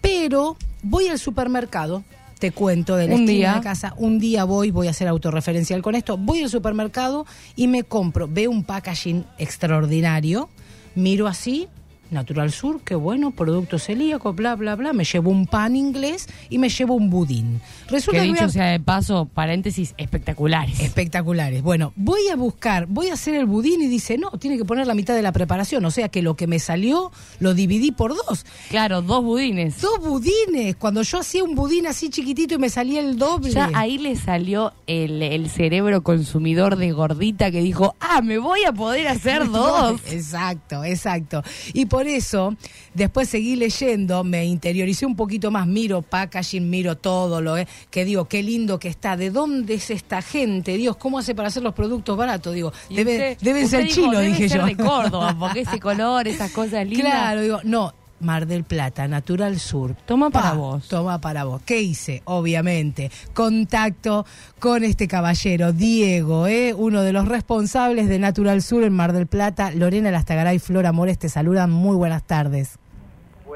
Pero voy al supermercado. Te cuento de la Un esquina día. de casa. Un día voy, voy a hacer autorreferencial con esto. Voy al supermercado y me compro. Veo un packaging extraordinario. Miro así, Natural Sur, qué bueno, producto celíaco, bla, bla, bla. Me llevo un pan inglés y me llevo un budín. Resulta que que dicho a- sea de paso, paréntesis, espectaculares. Espectaculares. Bueno, voy a buscar, voy a hacer el budín y dice, no, tiene que poner la mitad de la preparación. O sea que lo que me salió lo dividí por dos. Claro, dos budines. Dos budines. Cuando yo hacía un budín así chiquitito y me salía el doble. Ya ahí le salió el, el cerebro consumidor de gordita que dijo, ah, me voy a poder hacer dos. Exacto, exacto. Y por eso, después seguí leyendo, me interioricé un poquito más, miro packaging, miro todo lo eh, que digo, qué lindo que está, ¿de dónde es esta gente? Dios, ¿cómo hace para hacer los productos baratos? Digo, debe- usted- deben usted ser dijo, chinos, "Debe dije ser yo. de Córdoba, porque ese color, esas cosas lindas. Claro, digo, no, Mar del Plata, Natural Sur. Toma para Pa, vos. Toma para vos. ¿Qué hice? Obviamente, contacto con este caballero, Diego, ¿eh? uno de los responsables de Natural Sur en Mar del Plata. Lorena Lastagaray y Flor Amores te saludan. Muy buenas tardes.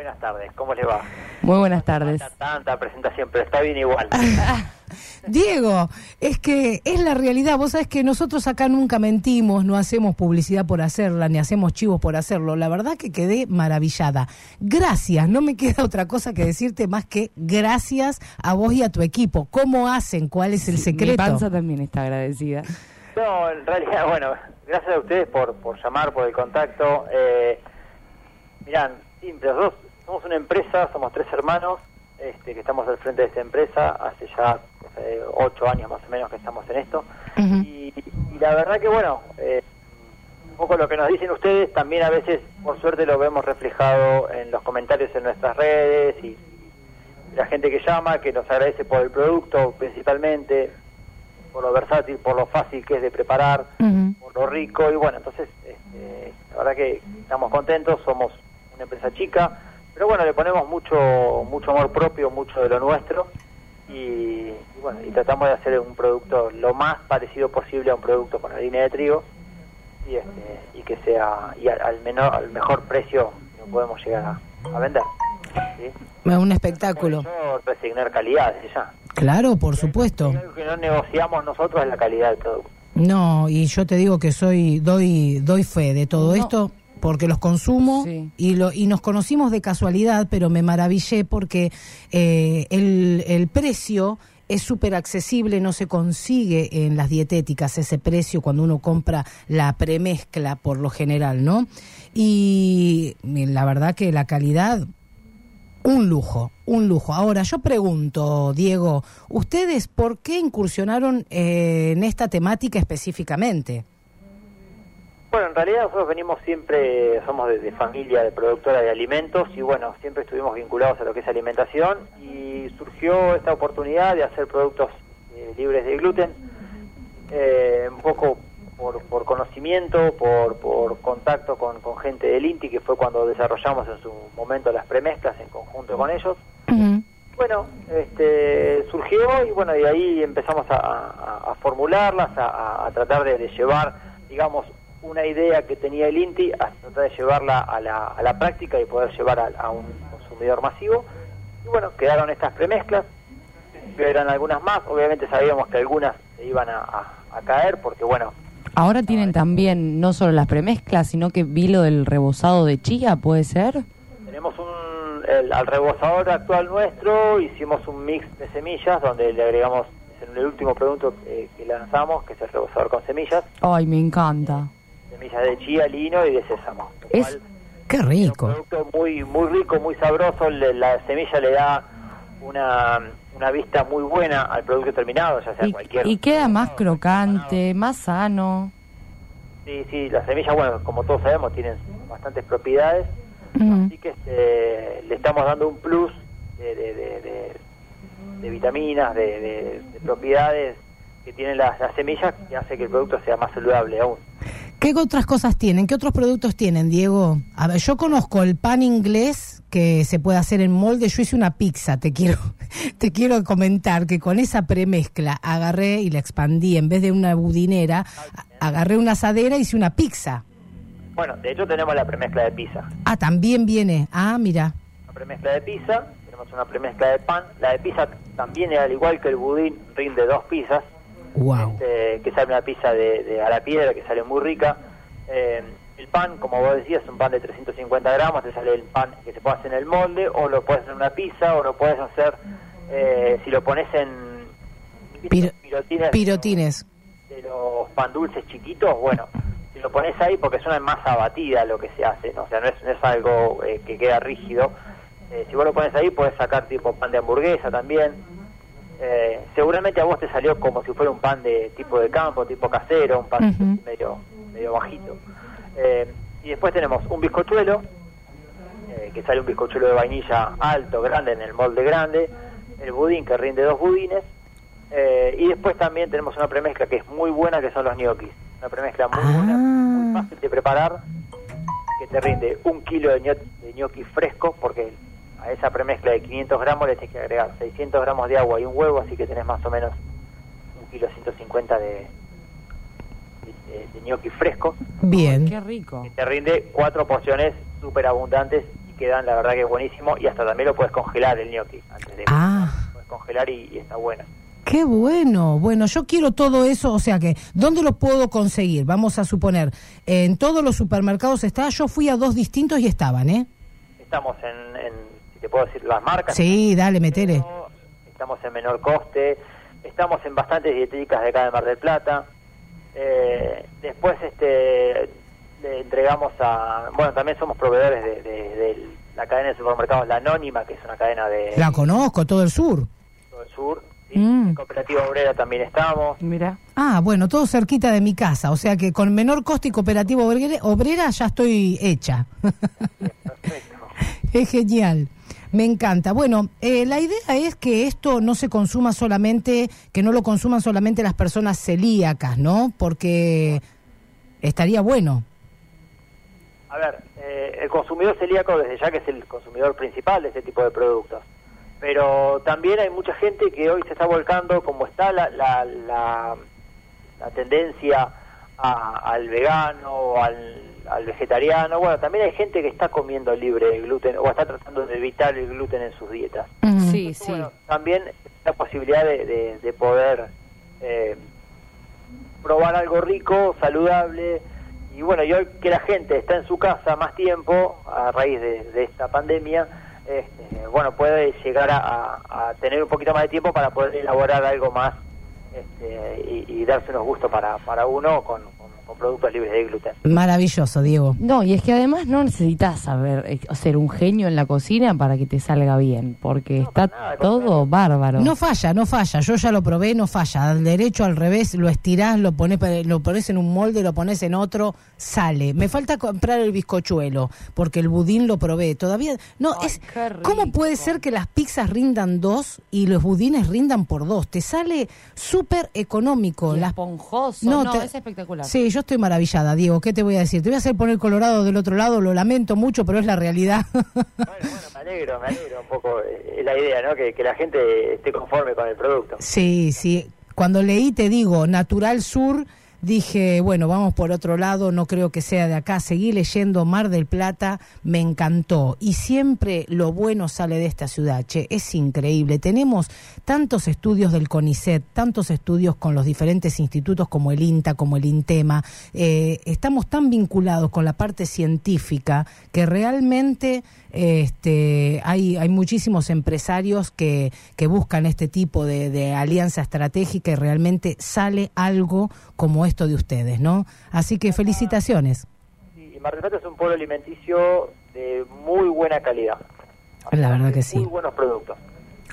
Buenas tardes, ¿cómo le va? Muy buenas tardes. Tanta presentación, pero está bien igual. Diego, es que es la realidad. Vos sabés que nosotros acá nunca mentimos, no hacemos publicidad por hacerla, ni hacemos chivos por hacerlo. La verdad que quedé maravillada. Gracias, no me queda otra cosa que decirte más que gracias a vos y a tu equipo. ¿Cómo hacen? ¿Cuál es el Mi secreto? panza también está agradecida. No, en realidad, bueno, gracias a ustedes por, por llamar, por el contacto. Eh, mirán, simple, nosotros somos una empresa, somos tres hermanos este, que estamos al frente de esta empresa, hace ya eh, ocho años más o menos que estamos en esto. y, y la verdad que, bueno, eh, un poco lo que nos dicen ustedes, también a veces, por suerte, lo vemos reflejado en los comentarios en nuestras redes y, y la gente que llama, que nos agradece por el producto principalmente, por lo versátil, por lo fácil que es de preparar, por lo rico. Y bueno, entonces este, la verdad que estamos contentos, somos una empresa chica, pero bueno, le ponemos mucho mucho amor propio, mucho de lo nuestro y, y bueno, y tratamos de hacer un producto lo más parecido posible a un producto con harina de trigo y este, y que sea y al, al menor al mejor precio que podemos llegar a, a vender. ¿sí? Un espectáculo. Yo resignar calidad desde ya. Claro, por supuesto. Lo que no negociamos nosotros es la calidad del producto. No, y yo te digo que soy doy doy fe de todo No. esto porque los consumo Sí. y lo y nos conocimos de casualidad, pero me maravillé porque eh, el, el precio es súper accesible, no se consigue en las dietéticas ese precio cuando uno compra la premezcla por lo general, ¿no? Y la verdad que la calidad un lujo, un lujo. Ahora, yo pregunto, Diego, ¿ustedes por qué incursionaron eh, en esta temática específicamente? Bueno, en realidad nosotros venimos siempre, somos de, de familia de productora de alimentos y bueno, siempre estuvimos vinculados a lo que es alimentación y surgió esta oportunidad de hacer productos eh, libres de gluten, eh, un poco por, por conocimiento, por, por contacto con, con gente del INTI, que fue cuando desarrollamos en su momento las premezclas en conjunto con ellos. Bueno, este, surgió y bueno, de ahí empezamos a, a- a formularlas, a, a- a tratar de, de llevar, digamos, una idea que tenía el INTI, a tratar de llevarla a la, a la práctica y poder llevar a, a un consumidor masivo. Y bueno, quedaron estas premezclas, que eran algunas más, obviamente sabíamos que algunas se iban a, a- a caer porque bueno, Ahora tienen también no solo las premezclas, sino que vi lo del rebozado de chía, ¿puede ser? Tenemos un, el- al rebosador actual nuestro, hicimos un mix de semillas donde le agregamos, el último producto eh, que lanzamos, que es el rebosador con semillas, Ay, me encanta. Semillas de chía, lino y de sésamo. Es qué rico. un producto muy muy rico, muy sabroso, le- la semilla le da una, una vista muy buena al producto terminado, ya sea Y, cualquier... y queda más crocante, más sano. Sí, sí, las semillas, bueno, como todos sabemos, tienen bastantes propiedades, así que este, le estamos dando un plus de, de, de- de- vitaminas, de, de- de propiedades que tienen las, las semillas que hace que el producto sea más saludable aún. ¿Qué otras cosas tienen? ¿Qué otros productos tienen, Diego? A ver, yo conozco el pan inglés que se puede hacer en molde. Yo hice una pizza, te quiero, te quiero comentar que con esa premezcla agarré y la expandí. En vez de una budinera, agarré una asadera y hice una pizza. Bueno, de hecho tenemos la premezcla de pizza. Ah, también viene. Ah, mira. Una premezcla de pizza, tenemos una premezcla de pan. La de pizza también, al igual que el budín, rinde dos pizzas. Wow. este, que sale una pizza de, de a la piedra que sale muy rica. Eh, el pan, como vos decías, es un pan de 350 gramos, te sale el pan que se puede hacer en el molde, o lo puedes hacer en una pizza, o lo puedes hacer, eh, si lo pones en Piro- pirotines pirotines. de los pan dulces chiquitos, bueno, si lo pones ahí, porque es una masa batida lo que se hace, ¿no? o sea, no es, no es algo eh, que queda rígido. Eh, si vos lo pones ahí, puedes sacar tipo pan de hamburguesa también. Eh, seguramente a vos te salió como si fuera un pan de tipo de campo, tipo casero, un pan medio, medio bajito. Eh, y después tenemos un bizcochuelo, eh, que sale un bizcochuelo de vainilla alto, grande, en el molde grande, el budín que rinde dos budines, eh, y después también tenemos una premezcla que es muy buena, que son los gnocchis. Una premezcla muy buena, muy fácil de preparar, que te rinde un kilo de, ño- de gnocchi fresco, porque a esa premezcla de 500 gramos le tienes que agregar 600 gramos de agua y un huevo, así que tenés más o menos un kilo 150 de, de, de- de gnocchi fresco. Bien. Qué rico. que te rinde cuatro porciones súper abundantes y quedan, la verdad que buenísimo, y hasta también lo puedes congelar el gnocchi antes de Ah. lo puedes congelar y, y está bueno. Qué bueno. Bueno, yo quiero todo eso, o sea que, ¿dónde lo puedo conseguir? Vamos a suponer, en todos los supermercados está, yo fui a dos distintos y estaban, ¿eh? Estamos en, en, te puedo decir, las marcas. Sí, dale, metele. Estamos en menor coste. Estamos en bastantes dietéticas de acá de Mar del Plata. Eh, después este le entregamos a... Bueno, también somos proveedores de, de- de la cadena de supermercados La Anónima, que es una cadena de La conozco, todo el sur. todo el sur. ¿sí? Mm. Cooperativa Obrera también estamos. Mira. Ah, bueno, todo cerquita de mi casa, o sea que con menor coste y cooperativa obrera, obrera ya estoy hecha. es genial. Me encanta. Bueno, eh, la idea es que esto no se consuma solamente, que no lo consuman solamente las personas celíacas, ¿no? Porque estaría bueno. A ver, eh, el consumidor celíaco desde ya que es el consumidor principal de este tipo de productos. Pero también hay mucha gente que hoy se está volcando, como está la, la, la, la tendencia al vegano, al, al vegetariano. Bueno, también hay gente que está comiendo libre de gluten o está tratando de evitar el gluten en sus dietas. Sí, sí. También la posibilidad de, de- de poder eh, probar algo rico, saludable. Y bueno, y hoy que la gente está en su casa más tiempo a raíz de, de esta pandemia, este, bueno, puede llegar a, a- a tener un poquito más de tiempo para poder elaborar algo más este, y, y darse unos gustos para, para uno con, con- productos libres de gluten. Maravilloso, Diego. No, y es que además no necesitas saber eh, ser un genio en la cocina para que te salga bien, porque está todo bárbaro. No falla, no falla. Yo ya lo probé, no falla. Al derecho, al revés, lo estirás, lo pones, lo pones en un molde, lo pones en otro, sale. Me falta comprar el bizcochuelo, porque el budín lo probé. Todavía. No, es. ¿Cómo puede ser que las pizzas rindan dos y los budines rindan por dos? Te sale súper económico. Y Las esponjoso, no, te- es espectacular. Sí, yo estoy maravillada, Diego. ¿Qué te voy a decir? Te voy a hacer poner colorado del otro lado, lo lamento mucho, pero es la realidad. Me alegro, me alegro un poco eh, la idea, ¿no? Que, que la gente esté conforme con el producto. Sí, sí. Cuando leí, te digo, Natural Sur, dije, bueno, vamos por otro lado, no creo que sea de acá. Seguí leyendo Mar del Plata, me encantó. Y siempre lo bueno sale de esta ciudad, che, es increíble. Tenemos tantos estudios del CONICET, tantos estudios con los diferentes institutos como el INTA, como el INTEMA. Eh, estamos tan vinculados con la parte científica que realmente este, hay, hay muchísimos empresarios que, que buscan este tipo de, de alianza estratégica y realmente sale algo como esto de ustedes, ¿no? Así que felicitaciones. Y Mar del Plata es un pueblo alimenticio de muy buena calidad. La verdad que sí, Muy buenos productos.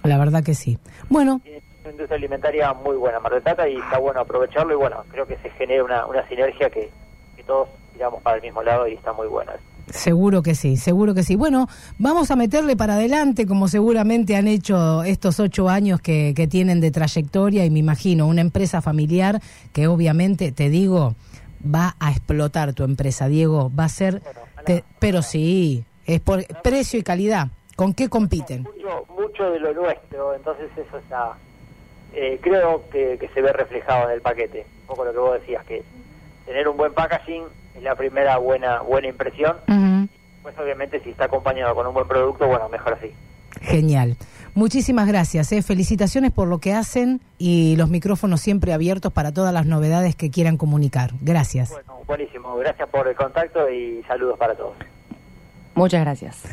la verdad que sí. Bueno, Tiene una industria alimentaria muy buena Mar del Plata y está bueno aprovecharlo y bueno, creo que se genera una, una sinergia que, que todos tiramos para el mismo lado y está muy buena. Seguro que sí, seguro que sí. Bueno, vamos a meterle para adelante, como seguramente han hecho estos ocho años que, que tienen de trayectoria, y me imagino una empresa familiar que obviamente, te digo, va a explotar tu empresa, Diego, va a ser, te- pero sí, es por precio y calidad. ¿Con qué compiten? Mucho, mucho de lo nuestro, entonces eso está, eh, creo que, que se ve reflejado en el paquete. Un poco lo que vos decías, que tener un buen packaging es la primera buena buena impresión. Pues obviamente si está acompañado con un buen producto, bueno, mejor así. Genial. Muchísimas gracias. ¿eh? Felicitaciones por lo que hacen y los micrófonos siempre abiertos para todas las novedades que quieran comunicar. Gracias. Bueno, buenísimo. Gracias por el contacto y saludos para todos. Muchas gracias.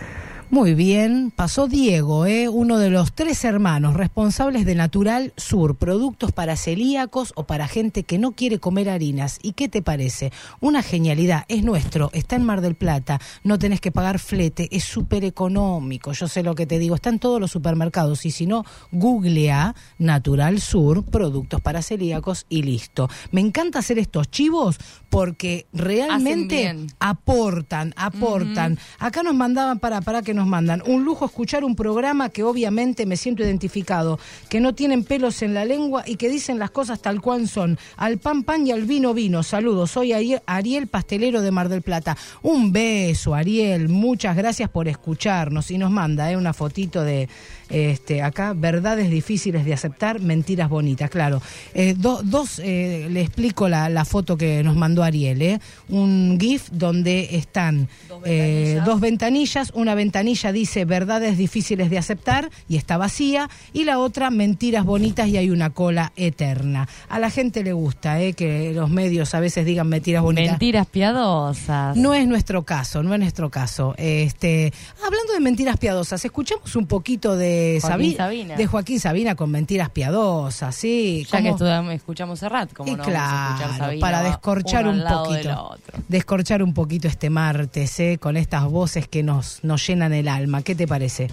Muy bien, pasó Diego, ¿eh? uno de los tres hermanos responsables de Natural Sur, productos para celíacos o para gente que no quiere comer harinas. ¿Y qué te parece? Una genialidad, es nuestro, está en Mar del Plata, no tenés que pagar flete, es súper económico, yo sé lo que te digo, está en todos los supermercados y si no, googlea Natural Sur, productos para celíacos y listo. Me encanta hacer estos chivos porque realmente aportan, aportan. Acá nos mandaban, para, para que nos mandan, un lujo escuchar un programa que obviamente me siento identificado, que no tienen pelos en la lengua y que dicen las cosas tal cual son. Al pan pan y al vino vino. Saludos, soy Ariel, Pastelero de Mar del Plata. Un beso, Ariel, muchas gracias por escucharnos. Y nos manda eh, una fotito de este acá, verdades difíciles de aceptar, mentiras bonitas, claro. Eh, do- dos, eh, le explico la, la foto que nos mandó Ariel, eh. un GIF donde están eh, dos ventanillas, una ventanilla dice verdades difíciles de aceptar y está vacía, y la otra mentiras bonitas y hay una cola eterna. A la gente le gusta eh, que los medios a veces digan mentiras bonitas. Mentiras piadosas. No es nuestro caso, no es nuestro caso. Este, hablando de mentiras piadosas, escuchamos un poquito de Joaquín Sabi- Sabina. de Joaquín Sabina con mentiras piadosas, sí. Ya que como- estudiamos- escuchamos Serrat, como no vamos a escuchar claro, Sabina, para descorchar un poquito, descorchar un poquito este martes, ¿eh? con estas voces que nos, nos llenan el alma. ¿Qué te parece?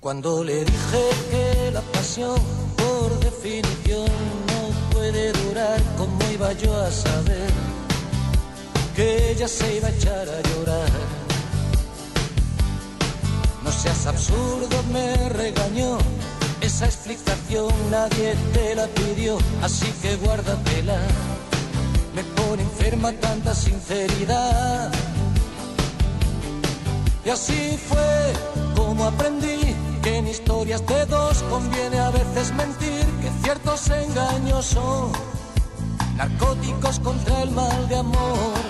Cuando le dije que la pasión, por definición, no puede durar, ¿cómo iba yo a saber que ella se iba a echar a llorar? Me regañó. Esa explicación nadie te la pidió, así que guárdatela. Me pone enferma tanta sinceridad. Y así fue como aprendí que en historias de dos conviene a veces mentir, que ciertos engaños son narcóticos contra el mal de amor.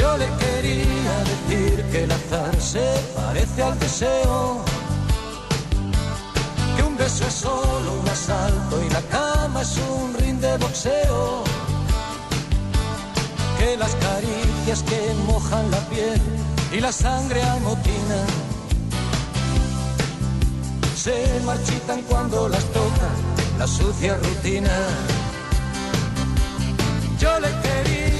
Yo le quería decir que el azar se parece al deseo, que un beso es solo un asalto y la cama es un ring de boxeo que las caricias que mojan la piel y la sangre amotina se marchitan cuando las toca la sucia rutina. Yo le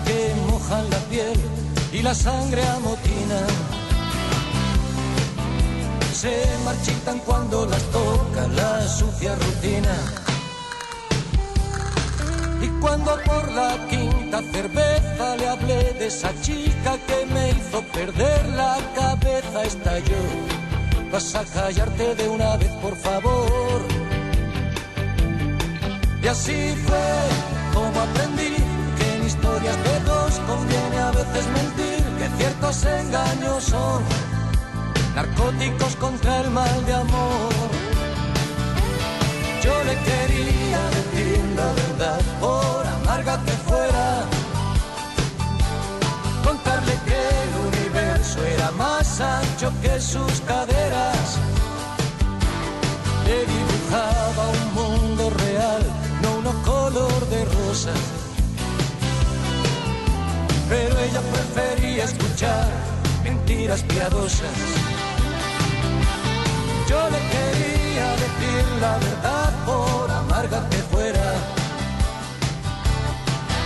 Que mojan la piel y la sangre amotina se marchitan cuando las toca la sucia rutina. Y cuando por la quinta cerveza le hablé de esa chica que me hizo perder la cabeza, estalló. Vas a callarte de una vez, por favor. Y así fue como aprendí historias de dos conviene a veces mentir, que ciertos engaños son narcóticos contra el mal de amor. Yo le quería decir la verdad, por amarga que fuera, contarle que el universo era más ancho que sus caderas. Le dibujaba un mundo real, no uno color de rosa. Pero ella prefería escuchar mentiras piadosas. Yo le quería decir la verdad por amarga que fuera.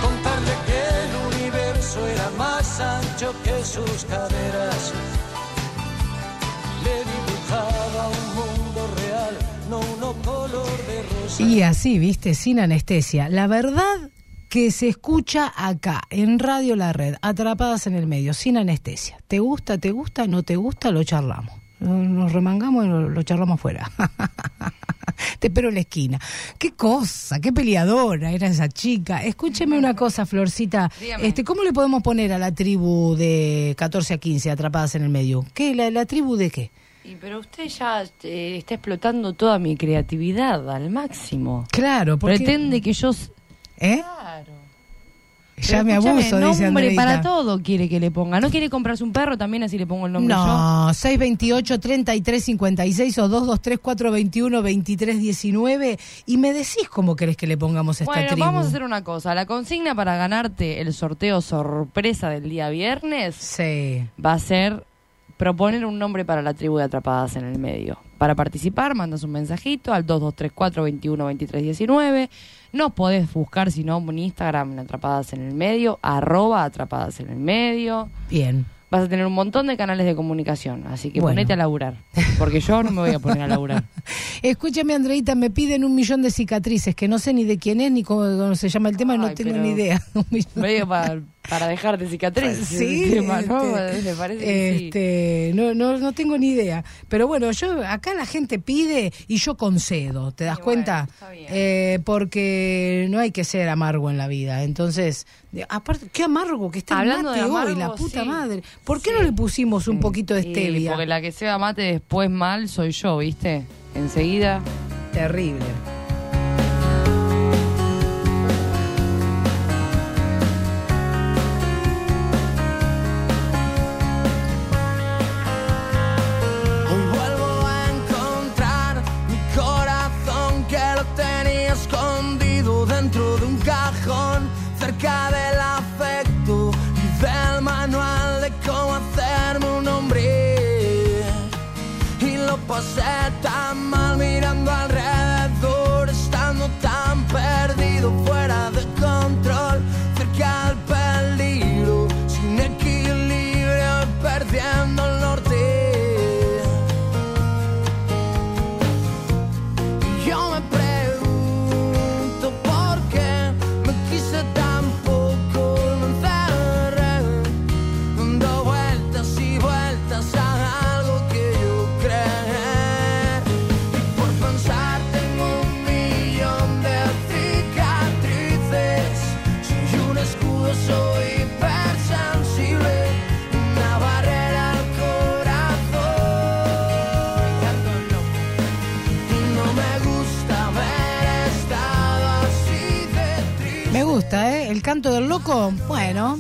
Contarle que el universo era más ancho que sus caderas. Le dibujaba un mundo real, no uno color de rosa. Y así, viste, sin anestesia. La verdad que se escucha acá, en Radio La Red, atrapadas en el medio, sin anestesia. ¿Te gusta, te gusta, no te gusta? Lo charlamos. Nos remangamos y lo, charlamos fuera. Te espero en la esquina. Qué cosa, qué peleadora era esa chica. Escúcheme una cosa, Florcita. Dígame. Este, ¿Cómo le podemos poner a la tribu de 14 a 15 atrapadas en el medio? ¿Qué? ¿La, la tribu de qué? Y pero usted ya eh, está explotando toda mi creatividad al máximo. Claro, porque... Pretende que yo... ¿Eh? Claro. Ya Pero me abuso, dice nombre Andreita. para todo quiere que le ponga. ¿No quiere comprarse un perro también así le pongo el nombre yo? No, 628-3356 o 223-421-2319 y me decís cómo querés que le pongamos esta Bueno, tribu. vamos a hacer una cosa. La consigna para ganarte el sorteo sorpresa del día viernes va a ser proponer un nombre para la tribu de Atrapadas en el Medio. Para participar, mandas un mensajito al 2234-212319. Nos podés buscar, si no, en Instagram, en Atrapadas en el Medio, arroba Atrapadas en el Medio. Bien. vas a tener un montón de canales de comunicación. Así que Bueno. ponete a laburar. Porque yo no me voy a poner a laburar. Escúchame, Andreita, me piden un millón de cicatrices, que no sé ni de quién es ni cómo, cómo se llama el tema, no Ay, tengo pero- ni idea. Un millón. Medio para, para dejarte cicatrices. Sí, tema, ¿no? este, parece sí. este, no, no, no tengo ni idea. Pero bueno, yo acá la gente pide y yo concedo, ¿te das cuenta? Eh, porque no hay que ser amargo en la vida. Entonces, de- aparte, qué amargo que está Hablando el de mate hoy, la puta sí. madre. ¿Por qué no le pusimos un poquito de stevia? porque la que se va mate después mal soy yo, ¿viste? Enseguida. Terrible. Cajón, cerca del afecto y del manual de cómo hacerme un hombre. Y lo pasé canto del loco, bueno,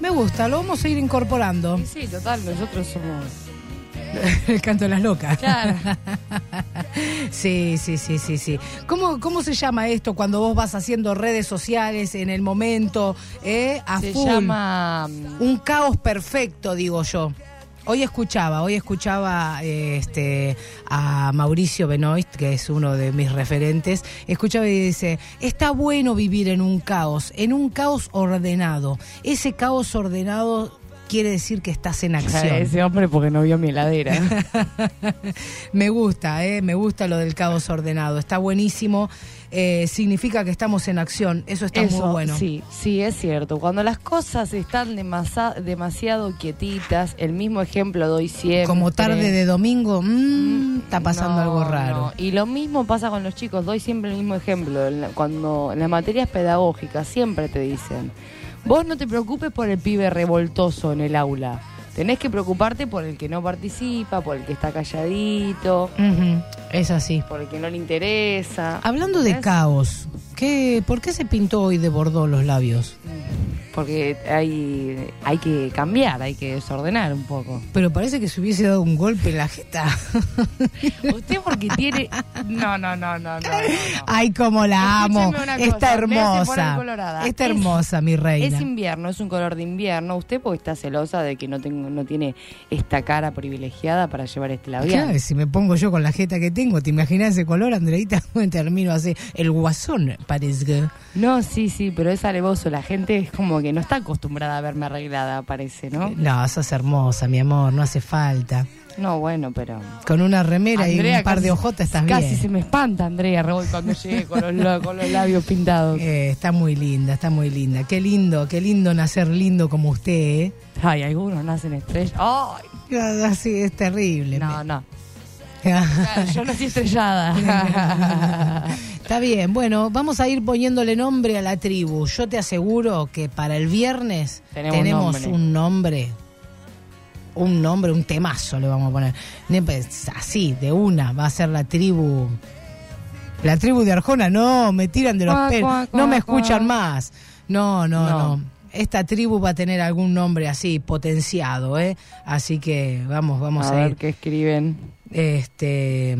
me gusta, lo vamos a ir incorporando. Sí, total, nosotros somos. El canto de las locas. Claro. Sí, sí, sí, sí, sí. ¿Cómo, ¿Cómo se llama esto cuando vos vas haciendo redes sociales en el momento, eh, a Se full? llama. Un caos perfecto, digo yo. Hoy escuchaba, hoy escuchaba este, a Mauricio Benoist, que es uno de mis referentes, escuchaba y dice, está bueno vivir en un caos, en un caos ordenado. Ese caos ordenado quiere decir que estás en acción. Ese hombre porque no vio mi heladera. Me gusta, eh, me gusta lo del caos ordenado. Está buenísimo. Eh, significa que estamos en acción. Eso está Eso, muy bueno. Sí, sí, es cierto. Cuando las cosas están demasa- demasiado quietitas, el mismo ejemplo doy siempre. Como tarde de domingo, mm, está pasando No, algo raro. no. Y lo mismo pasa con los chicos. Doy siempre el mismo ejemplo. Cuando en las materias pedagógicas siempre te dicen, vos no te preocupes por el pibe revoltoso en el aula. Tenés que preocuparte por el que no participa, por el que está calladito, Es así. por el que no le interesa. Hablando de caos, ¿qué, ¿por qué se pintó hoy de bordó los labios? Porque hay, hay que cambiar, hay que desordenar un poco. Pero parece que se hubiese dado un golpe en la jeta. Usted porque tiene... No, no, no, no, no. Ay, cómo la amo. Está hermosa. Está Es- hermosa, mi reina. Es invierno, es un color de invierno. Usted porque está celosa de que no tengo, no tiene esta cara privilegiada para llevar este labial. Claro, si me pongo yo con la jeta que tengo, ¿te imaginas ese color, Andreita? Termino así. El guasón, parece. No, sí, sí, pero es alevoso. La gente es como que no está acostumbrada a verme arreglada, parece, ¿no? No, sos hermosa, mi amor, no hace falta. No, bueno, pero. Con una remera y un par casi- de ojotas estás Casi bien. se me espanta, Andrea, cuando llegue con los, con los labios pintados. Eh, está muy linda, está muy linda. Qué lindo, qué lindo nacer lindo como usted, ¿eh? Ay, algunos nacen estrellas. ¡Ay! Así es terrible. No, no. Claro, yo nací estrellada. Está bien, bueno, vamos a ir poniéndole nombre a la tribu. Yo te aseguro que para el viernes Tenemos tenemos, nombre. un nombre, un nombre, un temazo le vamos a poner. Ne- pues, Así, de una, va a ser la tribu. La tribu de Arjona, no, me tiran de los pelos, no me escuchan más. No, no, No. no, Esta tribu va a tener algún nombre así, potenciado, ¿eh? Así que vamos, vamos a a, ver ir. qué escriben. Este,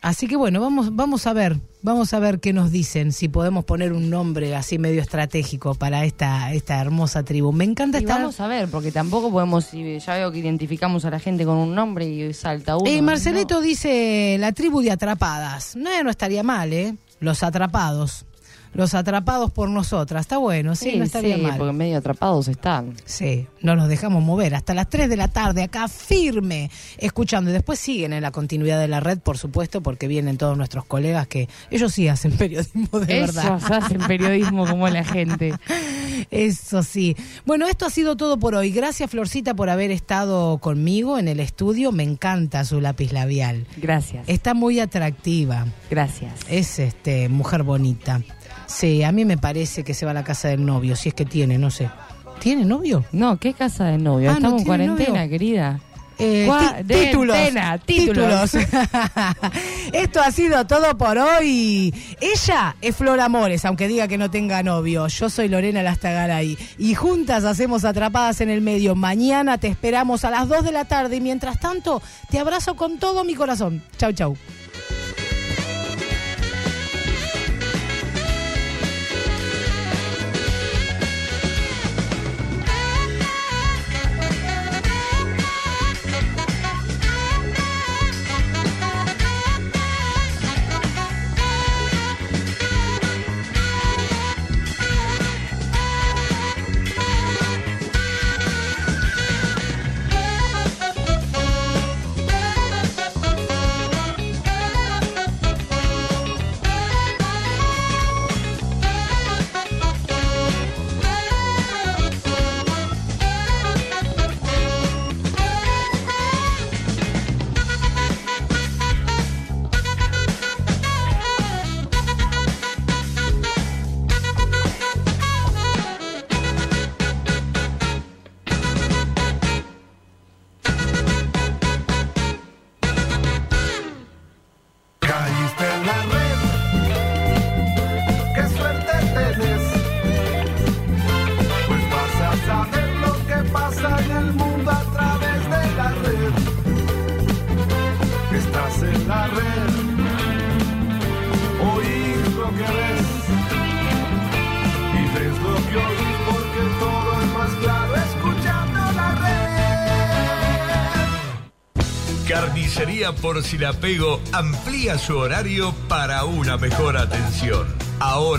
así que bueno, vamos, vamos a ver, vamos a ver qué nos dicen, si podemos poner un nombre así medio estratégico para esta, esta hermosa tribu. Me encanta Y estar. vamos a ver, porque tampoco podemos, ya veo que identificamos a la gente con un nombre y salta uno. Eh, Marcelito dice la tribu de atrapadas. No, no estaría mal, ¿eh? Los atrapados. Los atrapados por nosotras. Está bueno, sí, no estaría mal. porque medio atrapados están. Sí, no nos dejamos mover. Hasta las 3 de la tarde, acá firme, escuchando. Y después siguen en la continuidad de la red, por supuesto, porque vienen todos nuestros colegas que ellos sí hacen periodismo de Ellos verdad. hacen periodismo como la gente. Eso sí. Bueno, esto ha sido todo por hoy. Gracias, Florcita, por haber estado conmigo en el estudio. Me encanta su lápiz labial. Gracias. Está muy atractiva. Gracias. Es este mujer bonita. Sí, a mí me parece que se va a la casa del novio, si es que tiene, no sé. ¿Tiene novio? No, ¿qué casa de novio? Ah, ¿no Estamos en tiene cuarentena, novio? querida. Eh, títulos, Cuarentena, títulos. Esto ha sido todo por hoy. Ella es Flor Amores, aunque diga que no tenga novio. Yo soy Lorena Lastagaray. Y juntas hacemos Atrapadas en el Medio. Mañana te esperamos a las 2 de la tarde. Y mientras tanto, te abrazo con todo mi corazón. Chau, chau. Carnicería Porcilapego amplía su horario para una mejor atención. Ahora